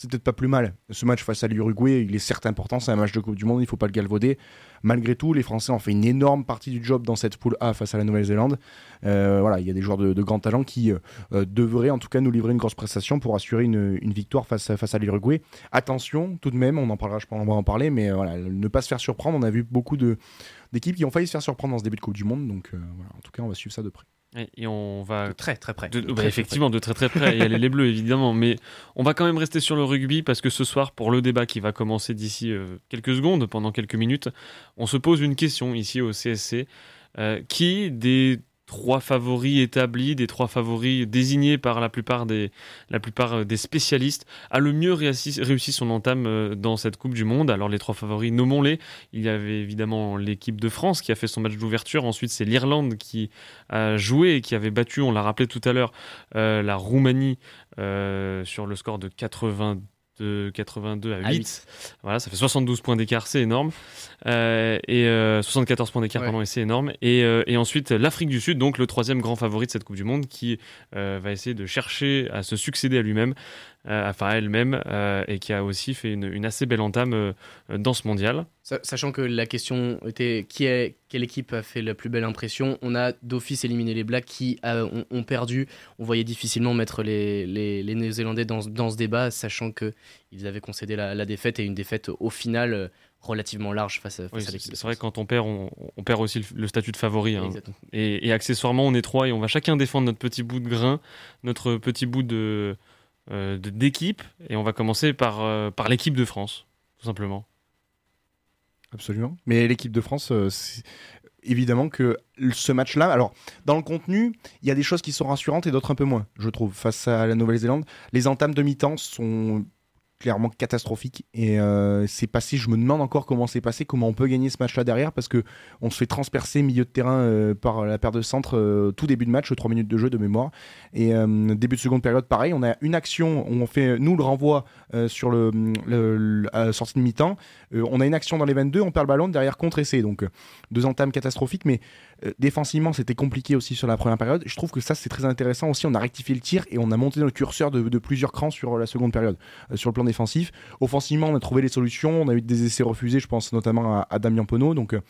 C'est peut-être pas plus mal. Ce match face à l'Uruguay, il est certes important, c'est un match de Coupe du Monde, il faut pas le galvauder. Malgré tout, les Français ont fait une énorme partie du job dans cette poule A face à la Nouvelle-Zélande. Euh, voilà, il y a des joueurs de, de grand talent qui euh, euh, devraient en tout cas nous livrer une grosse prestation pour assurer une, victoire face à, l'Uruguay. Attention, tout de même, on en parlera, je pense, va en parler, mais voilà, ne pas se faire surprendre. On a vu beaucoup d'équipes qui ont failli se faire surprendre dans ce début de Coupe du Monde, donc en tout cas, on va suivre ça de près.
Et, on va
De très très près.
De-
De
bah,
très, très
effectivement, de très très près. Et les bleus, évidemment. Mais on va quand même rester sur le rugby parce que ce soir, pour le débat qui va commencer d'ici euh, quelques secondes, pendant quelques minutes, on se pose une question ici au CSC. Euh, qui des trois favoris établis, des trois favoris désignés par la plupart des, euh, spécialistes, a le mieux réussi, son entame euh, dans cette Coupe du Monde Alors les trois favoris, nommons-les. Il y avait évidemment l'équipe de France qui a fait son match d'ouverture. Ensuite, c'est l'Irlande qui a joué et qui avait battu, on l'a rappelé tout à l'heure, euh, la Roumanie sur le score de 82, 82 à 8.
À 8.
Voilà, ça fait 72 points d'écart, c'est énorme. Euh, et euh, 74 points d'écart,
Ouais.
pardon, et c'est énorme. Et, euh, et ensuite, l'Afrique du Sud, donc le troisième grand favori de cette Coupe du Monde, qui euh, va essayer de chercher à se succéder à lui-même, euh, enfin à elle-même, euh, et qui a aussi fait une, une assez belle entame euh, dans ce mondial.
Sa- Sachant que la question était qui est, quelle équipe a fait la plus belle impression, on a d'office éliminé les Blacks qui euh, ont, ont perdu. On voyait difficilement mettre les, les, les Néo-Zélandais dans, ce- dans ce débat, sachant qu'ils avaient concédé la, la défaite et une défaite au final euh, relativement large face à, face
Oui,
à
c'est
l'équipe.
c'est vrai que quand on perd, on, on perd aussi le, le statut de favori. hein. Et, et accessoirement, on est trois et on va chacun défendre notre petit bout de grain, notre petit bout euh, de- d'équipe. Et on va commencer par, euh, par l'équipe de France, tout simplement.
Absolument. Mais l'équipe de France, euh, évidemment que ce match-là, alors dans le contenu, il y a des choses qui sont rassurantes et d'autres un peu moins, je trouve, face à la Nouvelle-Zélande. Les entames de mi-temps sont clairement catastrophiques et euh, c'est passé, je me demande encore comment c'est passé, comment on peut gagner ce match-là derrière parce que on se fait transpercer milieu de terrain euh, par la paire de centre euh, tout début de match, 3 minutes de jeu de mémoire. Et début de seconde période pareil, on a une action on fait nous le renvoi sur le, le- sortie de mi-temps. On a une action dans les 22, on perd le ballon, derrière contre-essai. Donc deux entames catastrophiques, mais euh, défensivement c'était compliqué aussi sur la première période. Je trouve que ça c'est très intéressant aussi. On a rectifié le tir et on a monté le curseur de, plusieurs crans sur la seconde période. Euh, sur le plan défensif, offensivement on a trouvé les solutions. On a eu des essais refusés, je pense notamment à, Damien Penaud. Donc euh,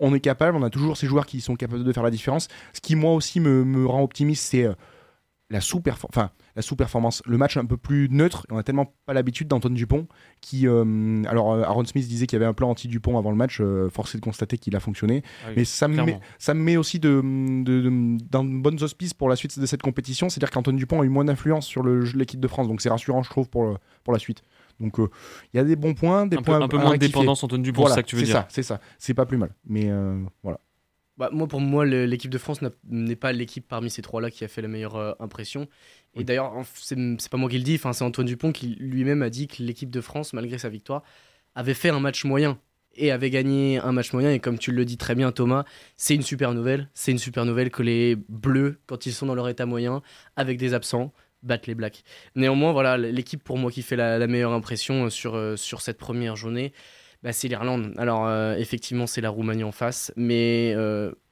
on, est capable, on a toujours ces joueurs qui sont capables de faire la différence. Ce qui moi aussi me, rend optimiste, c'est la sous-performance, enfin la sous-performance, le match un peu plus neutre. On a tellement pas l'habitude d'Antoine Dupont qui, euh, alors euh, Aaron Smith disait qu'il y avait un plan anti-Dupont avant le match, euh, force est de constater qu'il a fonctionné.
Ah oui,
Mais ça me, met, ça me met aussi de, de, de- dans de bonnes auspices pour la suite de cette compétition. C'est-à-dire qu'Antoine Dupont a eu moins d'influence sur l'équipe de France, donc c'est rassurant, je trouve, pour, le- pour la suite. Donc euh, il y a des bons points, des
Un peu,
points
un peu moins de dépendance, Antoine Dupont,
Voilà,
c'est ça que tu veux
c'est
dire.
ça, c'est ça. C'est pas plus mal. Mais voilà.
Bah, moi, pour moi, l'équipe de France n'est pas l'équipe parmi ces trois-là qui a fait la meilleure euh, impression. Et d'ailleurs, c'est pas moi qui le dis, c'est Antoine Dupont qui lui-même a dit que l'équipe de France, malgré sa victoire, avait fait un match moyen et avait gagné un match moyen. Et comme tu le dis très bien, Thomas, c'est une super nouvelle. C'est une super nouvelle que les Bleus, quand ils sont dans leur état moyen, avec des absents, battent les Blacks. Néanmoins, voilà, l'équipe pour moi qui fait la, meilleure impression euh, sur, euh, sur cette première journée, bah, c'est l'Irlande. Alors, euh, effectivement, c'est la Roumanie en face, mais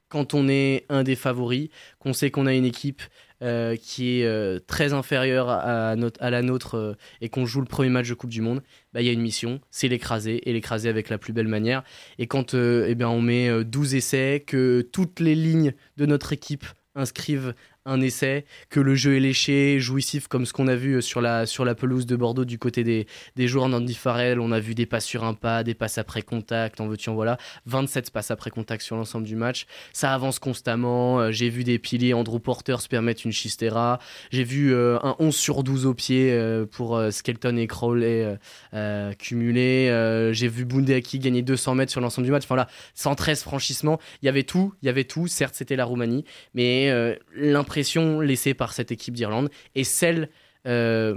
quand on est un des favoris, qu'on sait qu'on a une équipe euh, qui est euh, très inférieure à, la nôtre euh, et qu'on joue le premier match de Coupe du Monde, bah, il y a une mission, c'est l'écraser et l'écraser avec la plus belle manière. Et quand eh bien, on met 12 essais, que toutes les lignes de notre équipe inscrivent un essai, que le jeu est léché, jouissif comme ce qu'on a vu sur la, sur la pelouse de Bordeaux du côté des, des joueurs d'Andy Farrell. On a vu des passes sur un pas, des passes après contact, en veux-tu, en voilà. 27 passes après contact sur l'ensemble du match. Ça avance constamment. Euh, j'ai vu des piliers Andrew Porter se permettre une chistera. J'ai vu euh, un 11 sur 12 au pied euh, pour Skelton et Crowley. J'ai vu Bundeaki gagner 200 mètres sur l'ensemble du match. Enfin là, 113 franchissements. Il y avait tout, il y avait tout. Certes, c'était la Roumanie, mais l'impression laissée par cette équipe d'Irlande et celle euh,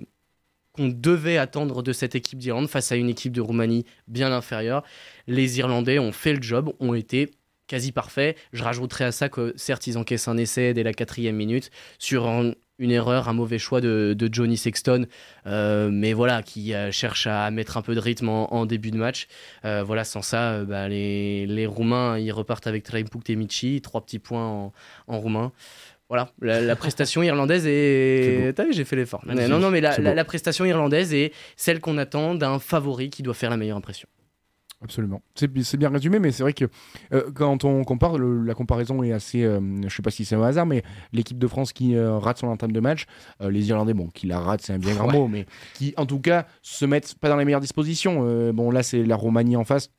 qu'on devait attendre de cette équipe d'Irlande face à une équipe de Roumanie bien inférieure. Les Irlandais ont fait le job, ont été quasi parfaits. Je rajouterai à ça que certes, ils encaissent un essai dès la quatrième minute sur une erreur, un mauvais choix de, Johnny Sexton, euh, mais voilà, qui euh, cherche à mettre un peu de rythme en, début de match. voilà, sans ça, bah, les, les, Roumains, ils repartent avec Traimpuk Michi, trois petits points en, en roumain. Voilà, la, prestation irlandaise est. T'as vu, j'ai fait l'effort. Non, non, mais la, prestation irlandaise est celle qu'on attend d'un favori qui doit faire la meilleure impression.
Absolument. C'est bien résumé, mais c'est vrai que euh, quand on compare, la comparaison est assez. Euh, je sais pas si c'est un hasard, mais l'équipe de France qui euh, rate son entame de match, les Irlandais, bon, qui la rate, c'est un bien grand mot, mais qui en tout cas se mettent pas dans les meilleures dispositions. bon, là, c'est la Roumanie en face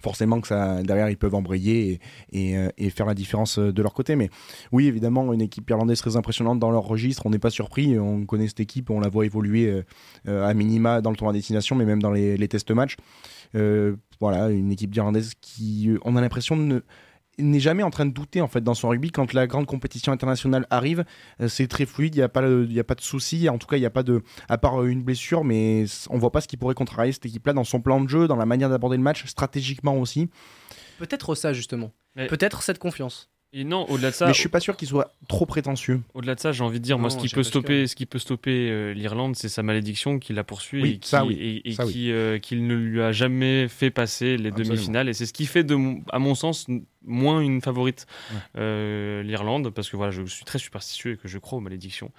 forcément que ça derrière ils peuvent embrayer et, euh, faire la différence euh, de leur côté. Mais oui évidemment une équipe irlandaise très impressionnante dans leur registre on n'est pas surpris on connaît cette équipe on la voit évoluer euh, à minima dans le tournoi destination mais même dans les, les tests match voilà une équipe irlandaise qui on a l'impression de ne n'est jamais en train de douter en fait dans son rugby quand la grande compétition internationale arrive euh, c'est très fluide il n'y a pas il a pas de souci en tout cas il n'y a pas de à part euh, une blessure mais on voit pas ce qui pourrait contrarier cette équipe là dans son plan de jeu dans la manière d'aborder le match stratégiquement aussi
peut-être ça justement peut-être cette confiance
et non, au-delà de ça.
Mais je suis pas sûr qu'il soit trop prétentieux.
Au-delà de ça, j'ai envie de dire, moi, ce qui, peut stopper, ce qui peut stopper euh, l'Irlande, c'est sa malédiction qui la poursuit et, qui, et, qu'il ne lui a jamais fait passer les demi-finales. Et c'est ce qui fait, de, à mon sens, moins une favorite euh, l'Irlande, parce que voilà, je suis très superstitieux et que je crois aux malédictions.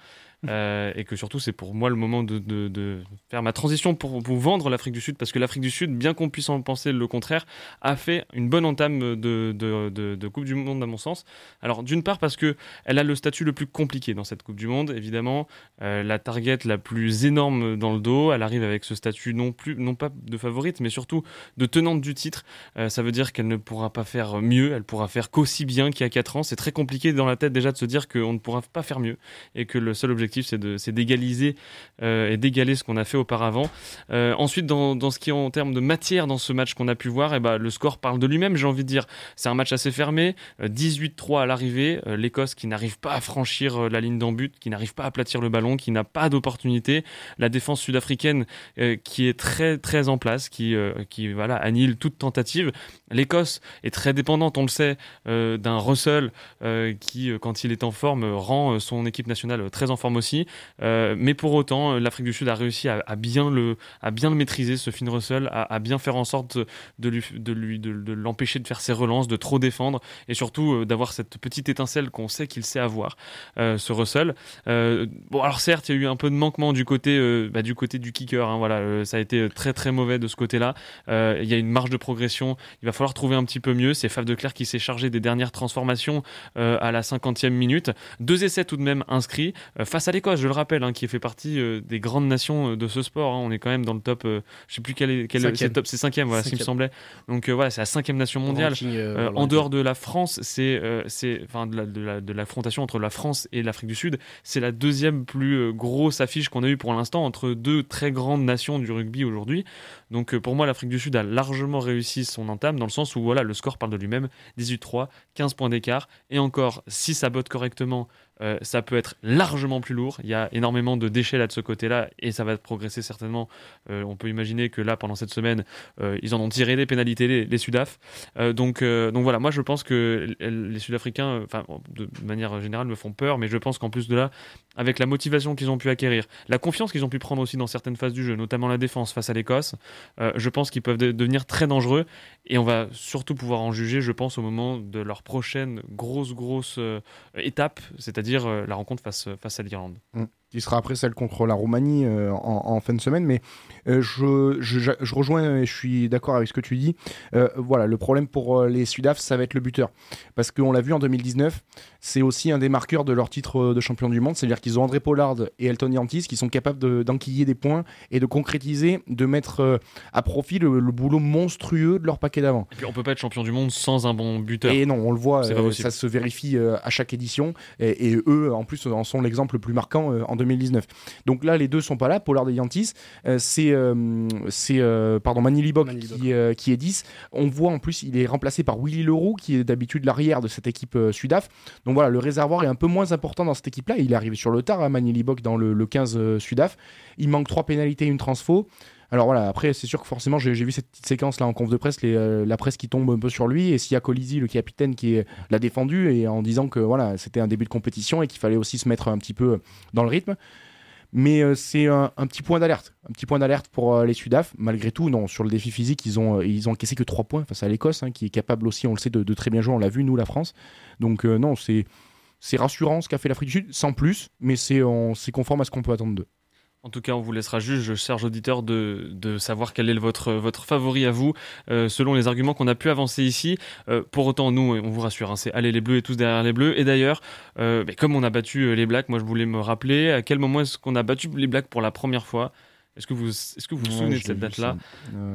Euh, et que surtout c'est pour moi le moment de, de, faire ma transition pour vous vendre l'Afrique du Sud parce que l'Afrique du Sud, bien qu'on puisse en penser le contraire, a fait une bonne entame de, de Coupe du Monde à mon sens. Alors d'une part parce que elle a le statut le plus compliqué dans cette Coupe du Monde, évidemment, euh, la target la plus énorme dans le dos, elle arrive avec ce statut non plus non pas de favorite mais surtout de tenante du titre. Ça veut dire qu'elle ne pourra pas faire mieux, elle pourra faire qu'aussi bien qu'il y a 4 ans. C'est très compliqué dans la tête déjà de se dire qu'on ne pourra pas faire mieux et que le seul objectif c'est d'égaliser euh, et d'égaler ce qu'on a fait auparavant. Euh, ensuite, dans, ce qui est en termes de matière dans ce match qu'on a pu voir, et eh ben, le score parle de lui-même, j'ai envie de dire. C'est un match assez fermé, 18-3 euh, à l'arrivée. L'Écosse qui n'arrive pas à franchir la ligne d'embut, qui n'arrive pas à aplatir le ballon, qui n'a pas d'opportunité. La défense sud-africaine qui est très très en place, qui, qui voilà, annihile toute tentative. L'Écosse est très dépendante, on le sait, d'un Russell qui, quand il est en forme, rend son équipe nationale très en forme aussi euh, mais pour autant, euh, l'Afrique du Sud a réussi à, bien le, à bien le maîtriser, ce Finn Russell, à, bien faire en sorte de lui, de l'empêcher de faire ses relances, de trop défendre, et surtout euh, d'avoir cette petite étincelle qu'on sait qu'il sait avoir, ce Russell. bon, alors certes, il y a eu un peu de manquement du côté, bah, du côté du kicker. Hein, voilà, ça a été très très mauvais de ce côté-là. il y a une marge de progression. Il va falloir trouver un petit peu mieux. C'est Faf de Clerc qui s'est chargé des dernières transformations à la 50e minute. Deux essais tout de même inscrits face à l'Écosse, je le rappelle, hein, qui fait partie euh, des grandes nations euh, de ce sport. Hein. On est quand même dans le top, euh, je sais plus quel est, quel top, c'est cinquième, voilà, me semblait. Donc voilà, c'est la cinquième nation mondiale. en dehors de la France, c'est, c'est, enfin, de, l'affrontation entre la France et l'Afrique du Sud, c'est la deuxième plus grosse affiche qu'on a eue pour l'instant entre deux très grandes nations du rugby aujourd'hui. Donc pour moi, l'Afrique du Sud a largement réussi son entame dans le sens où voilà, le score parle de lui-même 18-3, 15 points d'écart. Et encore, si ça botte correctement, euh, ça peut être largement plus lourd. Il y a énormément de déchets là de ce côté-là et ça va progresser certainement. Euh, on peut imaginer que là, pendant cette semaine, euh, ils en ont tiré des pénalités, les, les Sudaf. donc, donc voilà, moi je pense que les Sud-Africains, de manière générale, me font peur, mais je pense qu'en plus de là, avec la motivation qu'ils ont pu acquérir, la confiance qu'ils ont pu prendre aussi dans certaines phases du jeu, notamment la défense face à l'Écosse, je pense qu'ils peuvent devenir très dangereux et on va surtout pouvoir en juger, je pense, au moment de leur prochaine grosse, grosse étape, c'est-à-dire dire euh, la rencontre face, face à l'Irlande.
Mm qui sera après celle contre la Roumanie euh, en, fin de semaine. Mais euh, je, je, rejoins et je suis d'accord avec ce que tu dis. Euh, voilà, le problème pour les Sudaf, ça va être le buteur. Parce qu'on l'a vu en 2019, c'est aussi un des marqueurs de leur titre de champion du monde. C'est-à-dire qu'ils ont André Pollard et Elton Yantis qui sont capables d'enquiller des points et de concrétiser, de mettre à profit le, boulot monstrueux de leur paquet d'avant.
Et puis on peut pas être champion du monde sans un bon buteur.
Et non, on le voit, ça se vérifie à chaque édition. Et, et, eux, en plus, en sont l'exemple le plus marquant en 2019. Donc là, les deux sont pas là. Pollard et Yantis, euh, c'est euh, c'est euh, pardon Manili Bock qui, qui, est 10. On voit en plus, il est remplacé par Willy Leroux, qui est d'habitude l'arrière de cette équipe Sudaf. Donc voilà, le réservoir est un peu moins important dans cette équipe-là. Il est arrivé sur le tard, à hein, Manili Bock dans le, 15 Sudaf. Il manque trois pénalités, une transfo. Alors voilà, après, c'est sûr que forcément, j'ai vu cette petite séquence là en conf de presse, les, la presse qui tombe un peu sur lui, et s'il y a Colisi, le capitaine, qui l'a défendu, et en disant que voilà, c'était un début de compétition et qu'il fallait aussi se mettre un petit peu dans le rythme. Mais euh, c'est un, petit point d'alerte. Un petit point d'alerte pour euh, les Sudaf. Malgré tout, non, sur le défi physique, ils ont, euh, ils ont encaissé que 3 points face à l'Écosse, hein, qui est capable aussi, on le sait, de, très bien jouer. On l'a vu, nous, la France. Donc, non, c'est rassurant ce qu'a fait l'Afrique du Sud, sans plus, mais c'est conforme à ce qu'on peut attendre d'eux.
En tout cas, on vous laissera juge, cher auditeur, de, savoir quel est votre, favori à vous, euh, selon les arguments qu'on a pu avancer ici. Euh, pour autant, nous, on vous rassure, hein, c'est aller les bleus et tous derrière les bleus. Et d'ailleurs, euh, comme on a battu les blacks, moi je voulais me rappeler à quel moment est-ce qu'on a battu les blacks pour la première fois. Est-ce que vous est-ce que vous, vous souvenez de cette date-là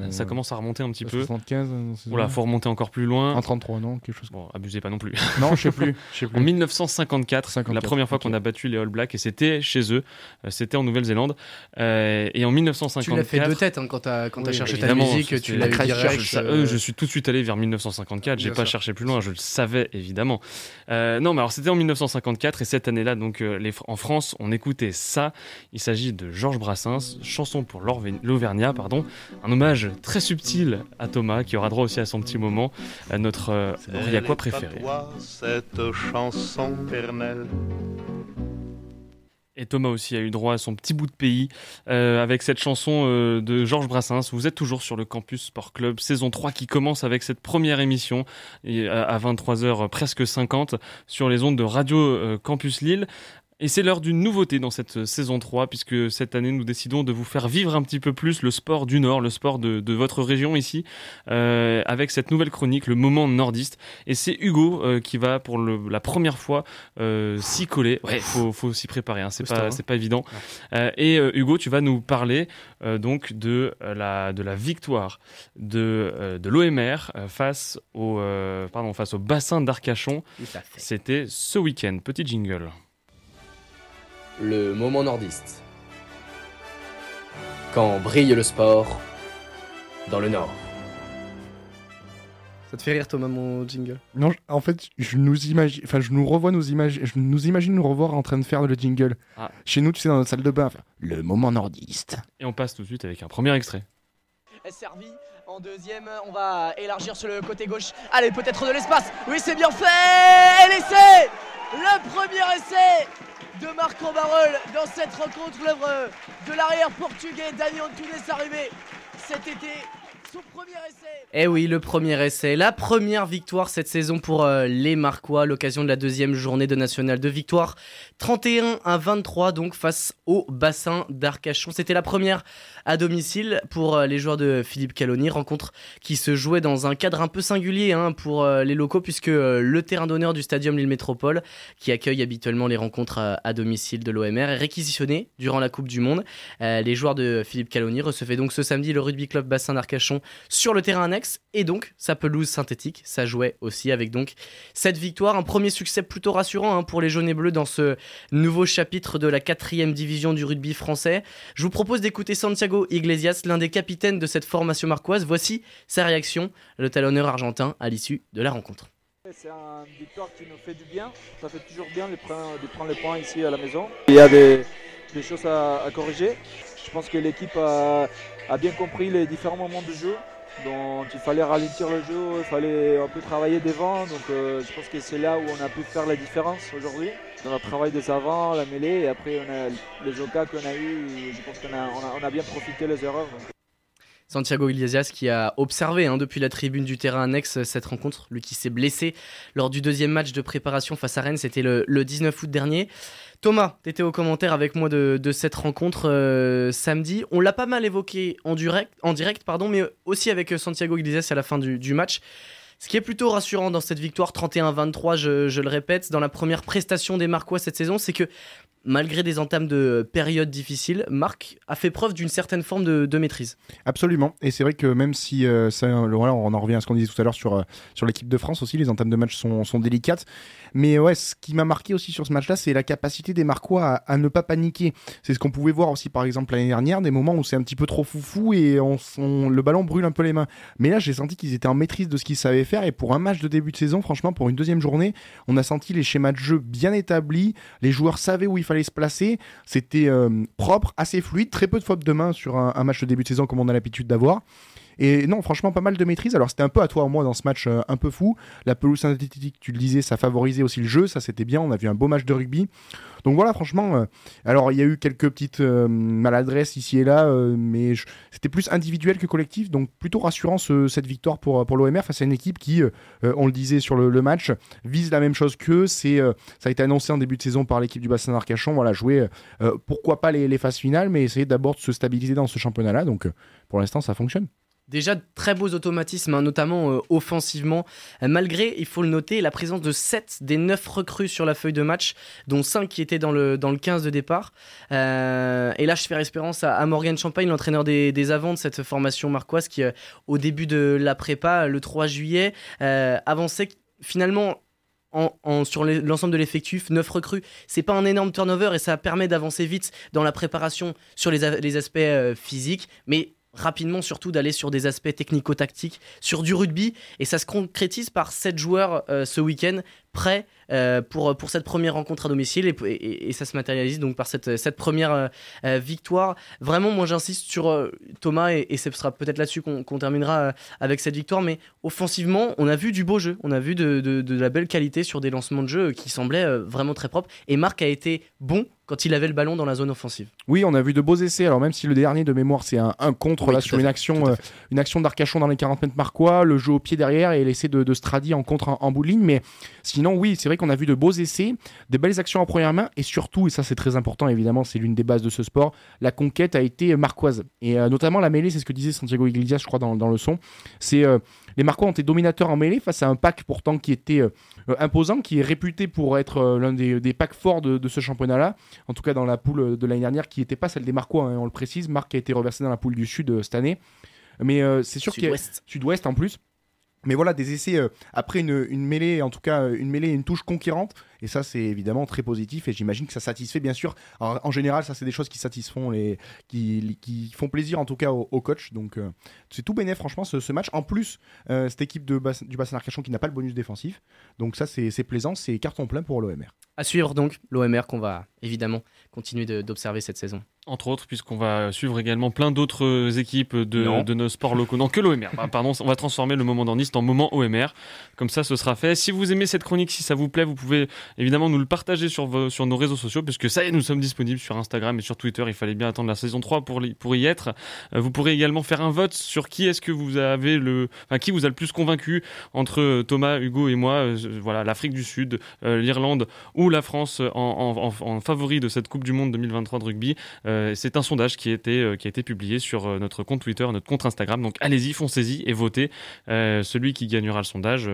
ça. commence à remonter un petit peu.
75.
Voilà, faut remonter encore plus loin.
En 33, non, quelque chose.
Bon, abusez pas non plus. [LAUGHS]
Non, je sais plus.
sais plus. En 1954, la première fois qu'on a battu les All Blacks et c'était chez eux, euh, c'était en Nouvelle-Zélande. Euh, et en 1954. Tu l'as
fait deux têtes hein, quand t'as quand as cherché ta musique, tu l'as direct.
Euh... Je suis tout de suite allé vers 1954. J'ai pas cherché plus loin, je le savais évidemment. Euh, non, mais alors c'était en 1954 et cette année-là, donc les, en France, on écoutait ça. Il s'agit de Georges Brassens, chanson pour l'Auvergnat, pardon. Un hommage très subtil à Thomas, qui aura droit aussi à son petit moment, à notre euh, préféré. cette chanson Et Thomas aussi a eu droit à son petit bout de pays euh, avec cette chanson euh, de Georges Brassens. Vous êtes toujours sur le Campus Sport Club, saison 3 qui commence avec cette première émission et à 23h presque 50 sur les ondes de Radio Campus Lille. Et c'est l'heure d'une nouveauté dans cette euh, saison 3, puisque cette année, nous décidons de vous faire vivre un petit peu plus le sport du Nord, le sport de, votre région ici, euh, avec cette nouvelle chronique, le moment nordiste. Et c'est Hugo euh, qui va pour la première fois s'y coller. Ouais, faut, faut s'y préparer, hein, c'est pas, pas évident. et Hugo, tu vas nous parler donc de la, de la victoire de, de l'OMR face au, pardon, face au bassin d'Arcachon. C'était ce week-end. Petit jingle
le moment nordiste. Quand brille le sport dans le nord.
Ça te fait rire Thomas mon jingle?
Non, en fait, je nous imagine, enfin, je nous revois nos images, je nous imagine nous revoir en train de faire le jingle. Ah. Chez nous, tu sais, dans notre salle de bain, le moment nordiste.
Et on passe tout de suite avec un premier extrait.
Est servi? En deuxième, on va élargir sur le côté gauche. Allez, peut-être de l'espace. Oui, c'est bien fait. L'essai Le premier essai de Marc Barol dans cette rencontre, l'œuvre de l'arrière portugais Daniel Antunes arrivé cet été.
Eh oui, le premier essai. La première victoire cette saison pour euh, les Marquois, l'occasion de la deuxième journée de National de victoire. 31 à 23 donc face au bassin d'Arcachon. C'était la première à domicile pour euh, les joueurs de Philippe Caloni. Rencontre qui se jouait dans un cadre un peu singulier hein, pour euh, les locaux, puisque le terrain d'honneur du Stadium Lille Métropole, qui accueille habituellement les rencontres à, domicile de l'OMR, est réquisitionné durant la Coupe du Monde. les joueurs de Philippe Caloni recevaient donc ce samedi le Rugby Club Bassin d'Arcachon sur le terrain annexe et donc sa pelouse synthétique. Ça jouait aussi avec donc cette victoire. Un premier succès plutôt rassurant hein, pour les jaunes et bleus dans ce nouveau chapitre de la quatrième division du rugby français. Je vous propose d'écouter Santiago Iglesias, l'un des capitaines de cette formation marquoise. Voici sa réaction, le talonneur argentin, à l'issue de la rencontre.
C'est une victoire qui nous fait du bien. Ça fait toujours bien de prendre, les points ici à la maison. Il y a des, choses à, corriger. Je pense que l'équipe a, a, bien compris les différents moments de jeu. Donc il fallait ralentir le jeu, il fallait un peu travailler devant. Donc euh, je pense que c'est là où on a pu faire la différence aujourd'hui. Dans le travail des avants, la mêlée, et après on a les occasions qu'on a eu. Je pense qu'on a, bien profité les erreurs.
Santiago Iglesias qui a observé hein, depuis la tribune du terrain annexe cette rencontre, lui qui s'est blessé lors du deuxième match de préparation face à Rennes, c'était le, 19 août dernier. Thomas, tu étais au commentaire avec moi de, cette rencontre euh, samedi. On l'a pas mal évoqué en direct, en direct pardon, mais aussi avec Santiago Iglesias à la fin du, du match. Ce qui est plutôt rassurant dans cette victoire 31-23, je, je, le répète, dans la première prestation des Marquois cette saison, c'est que malgré des entames de périodes difficiles, Marc a fait preuve d'une certaine forme de, maîtrise.
Absolument. Et c'est vrai que même si euh, voilà, on en revient à ce qu'on disait tout à l'heure sur, euh, sur l'équipe de France aussi, les entames de match sont, délicates. Mais ouais, ce qui m'a marqué aussi sur ce match-là, c'est la capacité des Marquois à, ne pas paniquer. C'est ce qu'on pouvait voir aussi par exemple l'année dernière, des moments où c'est un petit peu trop foufou et on, le ballon brûle un peu les mains. Mais là, j'ai senti qu'ils étaient en maîtrise de ce qu'ils savaient faire. Et pour un match de début de saison, franchement, pour une deuxième journée, on a senti les schémas de jeu bien établis. Les joueurs savaient où il fallait se placer. C'était euh, propre, assez fluide, très peu de fautes de main sur un, un match de début de saison comme on a l'habitude d'avoir. Et non, franchement, pas mal de maîtrise. Alors, c'était un peu à toi, moi, dans ce match euh, un peu fou. La pelouse synthétique, tu le disais, ça favorisait aussi le jeu. Ça, c'était bien. On a vu un beau match de rugby. Donc voilà, franchement. Euh, alors, il y a eu quelques petites euh, maladresses ici et là, mais c'était plus individuel que collectif. Donc, plutôt rassurant ce, cette victoire pour, pour l'OMR face à une équipe qui, on le disait sur le, match, vise la même chose qu'eux. C'est, ça a été annoncé en début de saison par l'équipe du bassin d'Arcachon. Voilà, jouer, pourquoi pas les phases finales, mais essayer d'abord de se stabiliser dans ce championnat-là. Donc, pour l'instant, ça fonctionne.
Déjà de très beaux automatismes, hein, notamment euh, offensivement, euh, malgré, il faut le noter, la présence de 7 des 9 recrues sur la feuille de match, dont 5 qui étaient dans le, dans le 15 de départ. Euh, et là, je fais référence à, à Morgan Champagne, l'entraîneur des, des avants de cette formation marquoise, qui, au début de la prépa, le 3 juillet, avançait finalement en, en, sur l'ensemble de l'effectif, 9 recrues, c'est pas un énorme turnover et ça permet d'avancer vite dans la préparation sur les, les aspects physiques, mais rapidement surtout d'aller sur des aspects technico-tactiques, sur du rugby, et ça se concrétise par 7 joueurs euh, ce week-end prêts euh, pour, pour cette première rencontre à domicile, et, et, et, ça se matérialise donc par cette, cette première euh, victoire. Vraiment, moi j'insiste sur euh, Thomas, et, et ce sera peut-être là-dessus qu'on qu terminera avec cette victoire, mais offensivement, on a vu du beau jeu, on a vu de, de, de la belle qualité sur des lancements de jeu qui semblaient vraiment très propres, et Marc a été bon quand il avait le ballon dans la zone offensive.
Oui, on a vu de beaux essais. Alors même si le dernier de mémoire c'est un, un, contre oui, là sur une action, euh, une action d'Arcachon dans les 40 mètres marquois, le jeu au pied derrière et l'essai de, de Stradi en contre en, en bout de ligne. Mais sinon oui, c'est vrai qu'on a vu de beaux essais, des belles actions en première main et surtout, et ça c'est très important évidemment, c'est l'une des bases de ce sport, la conquête a été marquoise et euh, notamment la mêlée, c'est ce que disait Santiago Iglesias, je crois dans, dans le son. C'est euh, les Marquois ont été dominateurs en mêlée face à un pack pourtant qui était euh, imposant, qui est réputé pour être euh, l'un des, des, packs forts de, de ce championnat-là. En tout cas, dans la poule de l'année dernière, qui n'était pas celle des Marquois, hein, on le précise. Marc a été reversé dans la poule du Sud euh, cette année. Mais c'est sûr qu'il y a Sud-Ouest en plus. Mais voilà, des essais euh, après une, une, mêlée, en tout cas une mêlée, une touche conquérante. Et ça, c'est évidemment très positif. Et j'imagine que ça satisfait, bien sûr. Alors, en général, ça, c'est des choses qui satisfont les, qui, qui font plaisir, en tout cas, au, au coach. Donc, euh, c'est tout bénéf, franchement, ce, ce, match. En plus, euh, cette équipe de bas, du bassin Arcachon qui n'a pas le bonus défensif. Donc, ça, c'est plaisant. C'est carton plein pour l'OMR.
À suivre donc l'OMR qu'on va évidemment continuer d'observer cette saison.
Entre autres, puisqu'on va suivre également plein d'autres équipes de, de, nos sports locaux. Non, que l'OMR. Pardon, on va transformer le moment d'Orniste en moment OMR. Comme ça, ce sera fait. Si vous aimez cette chronique, si ça vous plaît, vous pouvez évidemment nous le partager sur, vos, sur nos réseaux sociaux, puisque ça y est, nous sommes disponibles sur Instagram et sur Twitter. Il fallait bien attendre la saison 3 pour, pour y être. Vous pourrez également faire un vote sur qui est-ce que vous avez le, enfin, qui vous a le plus convaincu entre Thomas, Hugo et moi. Voilà, l'Afrique du Sud, l'Irlande ou la France en, en, favori de cette Coupe du Monde 2023 de rugby. Euh, c'est un sondage qui a, été, euh, qui a été publié sur euh, notre compte Twitter, notre compte Instagram. Donc allez-y, foncez-y et votez. celui qui gagnera le sondage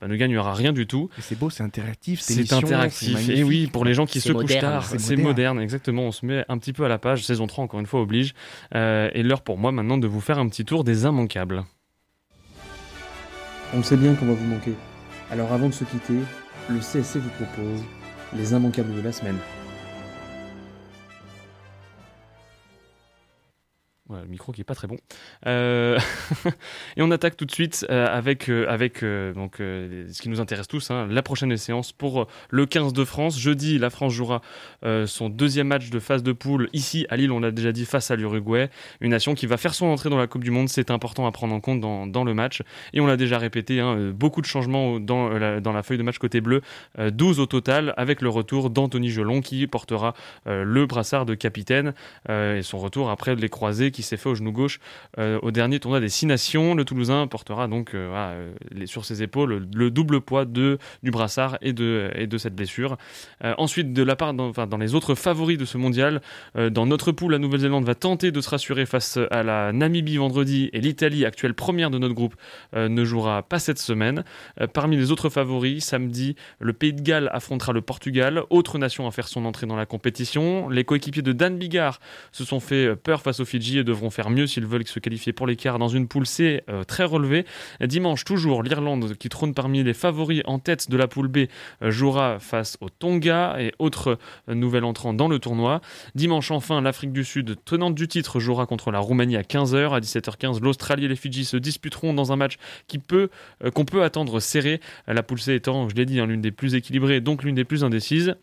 bah, ne gagnera rien du tout.
C'est beau, c'est interactif,
c'est interactif. Et oui, pour les gens qui se couchent tard,
C'est
c'est
moderne.
moderne. exactement. On se met un petit peu à la page. Saison 3, encore une fois, oblige. Euh, et l'heure pour moi maintenant de vous faire un petit tour des immanquables.
On sait bien qu'on va vous manquer. Alors avant de se quitter, le CSC vous propose les immanquables de la semaine.
Le micro qui est pas très bon. Euh, [LAUGHS] et on attaque tout de suite euh, avec, euh, avec donc, ce qui nous intéresse tous, hein, la prochaine séance pour le 15 de France. Jeudi, la France jouera son deuxième match de phase de poule ici à Lille, on l'a déjà dit, face à l'Uruguay. Une nation qui va faire son entrée dans la Coupe du Monde, c'est important à prendre en compte dans, le match. Et on l'a déjà répété, hein, beaucoup de changements dans, la, dans la feuille de match côté bleu, euh, 12 au total, avec le retour d'Anthony Gelon qui portera le brassard de capitaine et son retour après les croisés qui s'est fait au genou gauche euh, au dernier tournoi des Six Nations. Le Toulousain portera donc euh, euh, sur ses épaules le, le double poids de, du brassard et de, et de cette blessure. Ensuite, de la part, dans, dans les autres favoris de ce mondial, dans notre poule, la Nouvelle-Zélande va tenter de se rassurer face à la Namibie vendredi et l'Italie, actuelle première de notre groupe, ne jouera pas cette semaine. Parmi les autres favoris, samedi, le Pays de Galles affrontera le Portugal, autre nation à faire son entrée dans la compétition. Les coéquipiers de Dan Bigard se sont fait peur face aux Fidji et devront faire mieux s'ils veulent se qualifier pour l'écart dans une poule C euh, très relevée. Dimanche, toujours, l'Irlande, qui trône parmi les favoris en tête de la poule B, euh, jouera face au Tonga et autres euh, nouvel entrant dans le tournoi. Dimanche, enfin, l'Afrique du Sud, tenante du titre, jouera contre la Roumanie à 15h. À 17h15, l'Australie et les Fidji se disputeront dans un match qui peut, qu'on peut attendre serré. La poule C étant, je l'ai dit, hein, l'une des plus équilibrées, donc l'une des plus indécises.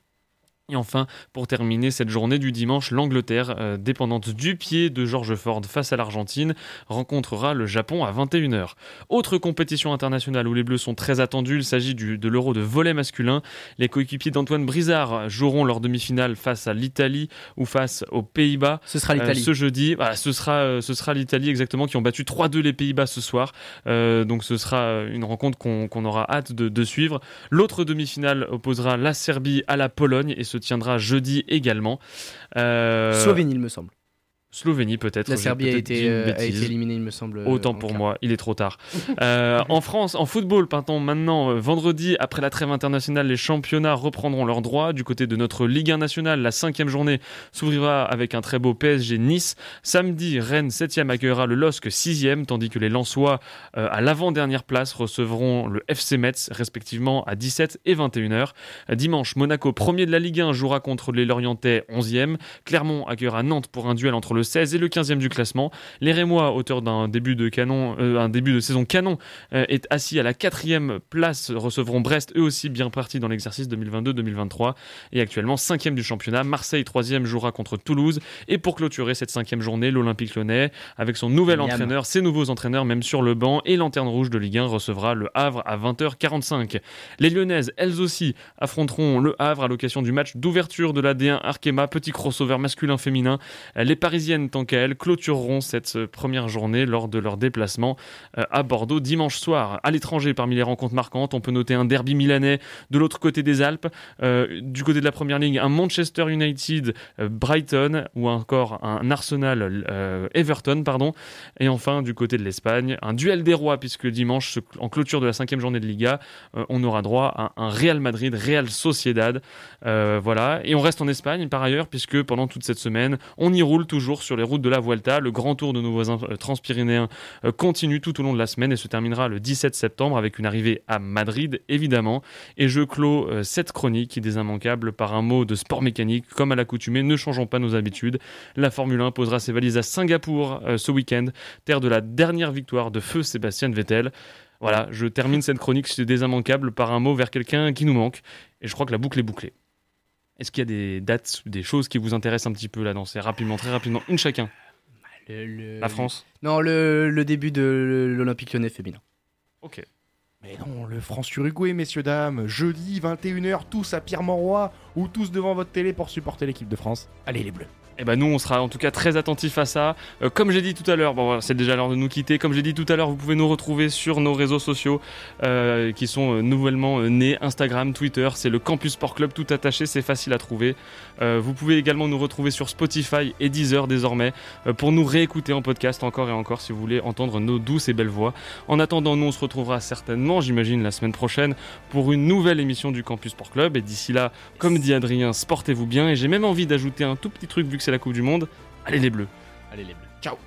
Et enfin, pour terminer cette journée du dimanche, l'Angleterre, euh, dépendante du pied de George Ford face à l'Argentine, rencontrera le Japon à 21h. Autre compétition internationale où les Bleus sont très attendus, il s'agit de l'Euro de volet masculin. Les coéquipiers d'Antoine Brizard joueront leur demi-finale face à l'Italie ou face aux Pays-Bas.
Ce sera
Euh,
l'Italie.
ce jeudi, Voilà, ce sera, euh, ce sera l'Italie exactement qui ont battu 3-2 les Pays-Bas ce soir. Donc ce sera une rencontre qu'on aura hâte de, de suivre. L'autre demi-finale opposera la Serbie à la Pologne et tiendra jeudi également. Euh,
Slovénie, il me semble.
Slovénie peut-être.
La Serbie a été, euh, a
bêtise.
été éliminée, il me semble. euh,
Autant pour moi, il est trop tard. Euh, [LAUGHS] en France, en football, partons maintenant vendredi, après la trêve internationale, les championnats reprendront leurs droits. Du côté de notre Ligue 1 nationale, la cinquième journée s'ouvrira avec un très beau PSG Nice. Samedi, Rennes 7e accueillera le LOSC 6e, tandis que les Lensois, euh, à l'avant-dernière place, recevront le FC Metz, respectivement à 17 et 21h. Dimanche, Monaco, premier de la Ligue 1, jouera contre les Lorientais 11e. Clermont accueillera Nantes pour un duel entre le 16 et le 15e du classement. Les Rémois, auteur d'un début de canon, euh, un début de saison canon, euh, est assis à la quatrième place, recevront Brest, eux aussi bien partis dans l'exercice 2022-2023 et actuellement cinquième du championnat. Marseille, troisième, jouera contre Toulouse. Et pour clôturer cette cinquième journée, l'Olympique Lyonnais, avec son nouvel
Miam.
entraîneur, ses nouveaux entraîneurs, même sur le banc, et Lanterne Rouge de Ligue 1 recevra le Havre à 20h45. Les Lyonnaises, elles aussi, affronteront le Havre à l'occasion du match d'ouverture de la D1 Arkema, petit crossover masculin-féminin. Les Parisiennes, tant qu'à elles, clôtureront cette euh, première journée lors de leur déplacement euh, à Bordeaux dimanche soir. À l'étranger, parmi les rencontres marquantes, on peut noter un derby milanais de l'autre côté des Alpes. Euh, du côté de la première ligue, un Manchester United Brighton ou encore un Arsenal Everton, pardon. Et enfin, du côté de l'Espagne, un duel des rois, puisque dimanche, en clôture de la cinquième journée de Liga, on aura droit à un Real Madrid, Real Sociedad. Voilà. Et on reste en Espagne par ailleurs, puisque pendant toute cette semaine, on y roule toujours sur les routes de la Vuelta. Le grand tour de nos voisins euh, transpyrénéens euh, continue tout au long de la semaine et se terminera le 17 septembre avec une arrivée à Madrid, évidemment. Et je clôt euh, cette chronique des immanquables par un mot de sport mécanique. Comme à l'accoutumée, ne changeons pas nos habitudes. La Formule 1 posera ses valises à Singapour ce week-end, terre de la dernière victoire de feu Sébastien Vettel. Voilà, je termine cette chronique des immanquables par un mot vers quelqu'un qui nous manque. Et je crois que la boucle est bouclée. Est-ce qu'il y a des dates, des choses qui vous intéressent un petit peu là dans ces rapidement, très rapidement, une chacun
Le- le-
La France
Non, le, le début de l'Olympique lyonnais féminin.
Ok.
Mais non, le France-Uruguay, messieurs, dames, jeudi 21h, tous à Pierre-Mauroy ou tous devant votre télé pour supporter l'équipe de France. Allez les Bleus.
Et ben nous, on sera en tout cas très attentifs à ça. Euh, comme j'ai dit tout à l'heure, bon, c'est déjà l'heure de nous quitter. Comme j'ai dit tout à l'heure, vous pouvez nous retrouver sur nos réseaux sociaux euh, qui sont euh, nouvellement nés Instagram, Twitter. C'est le Campus Sport Club tout attaché, c'est facile à trouver. Vous pouvez également nous retrouver sur Spotify et Deezer désormais pour nous réécouter en podcast encore et encore si vous voulez entendre nos douces et belles voix. En attendant, nous on se retrouvera certainement, j'imagine, la semaine prochaine pour une nouvelle émission du Campus Sport Club. Et d'ici là, comme dit Adrien, sportez-vous bien. Et j'ai même envie d'ajouter un tout petit truc vu que c'est la Coupe du Monde. Allez les Bleus.
Allez les bleus.
Ciao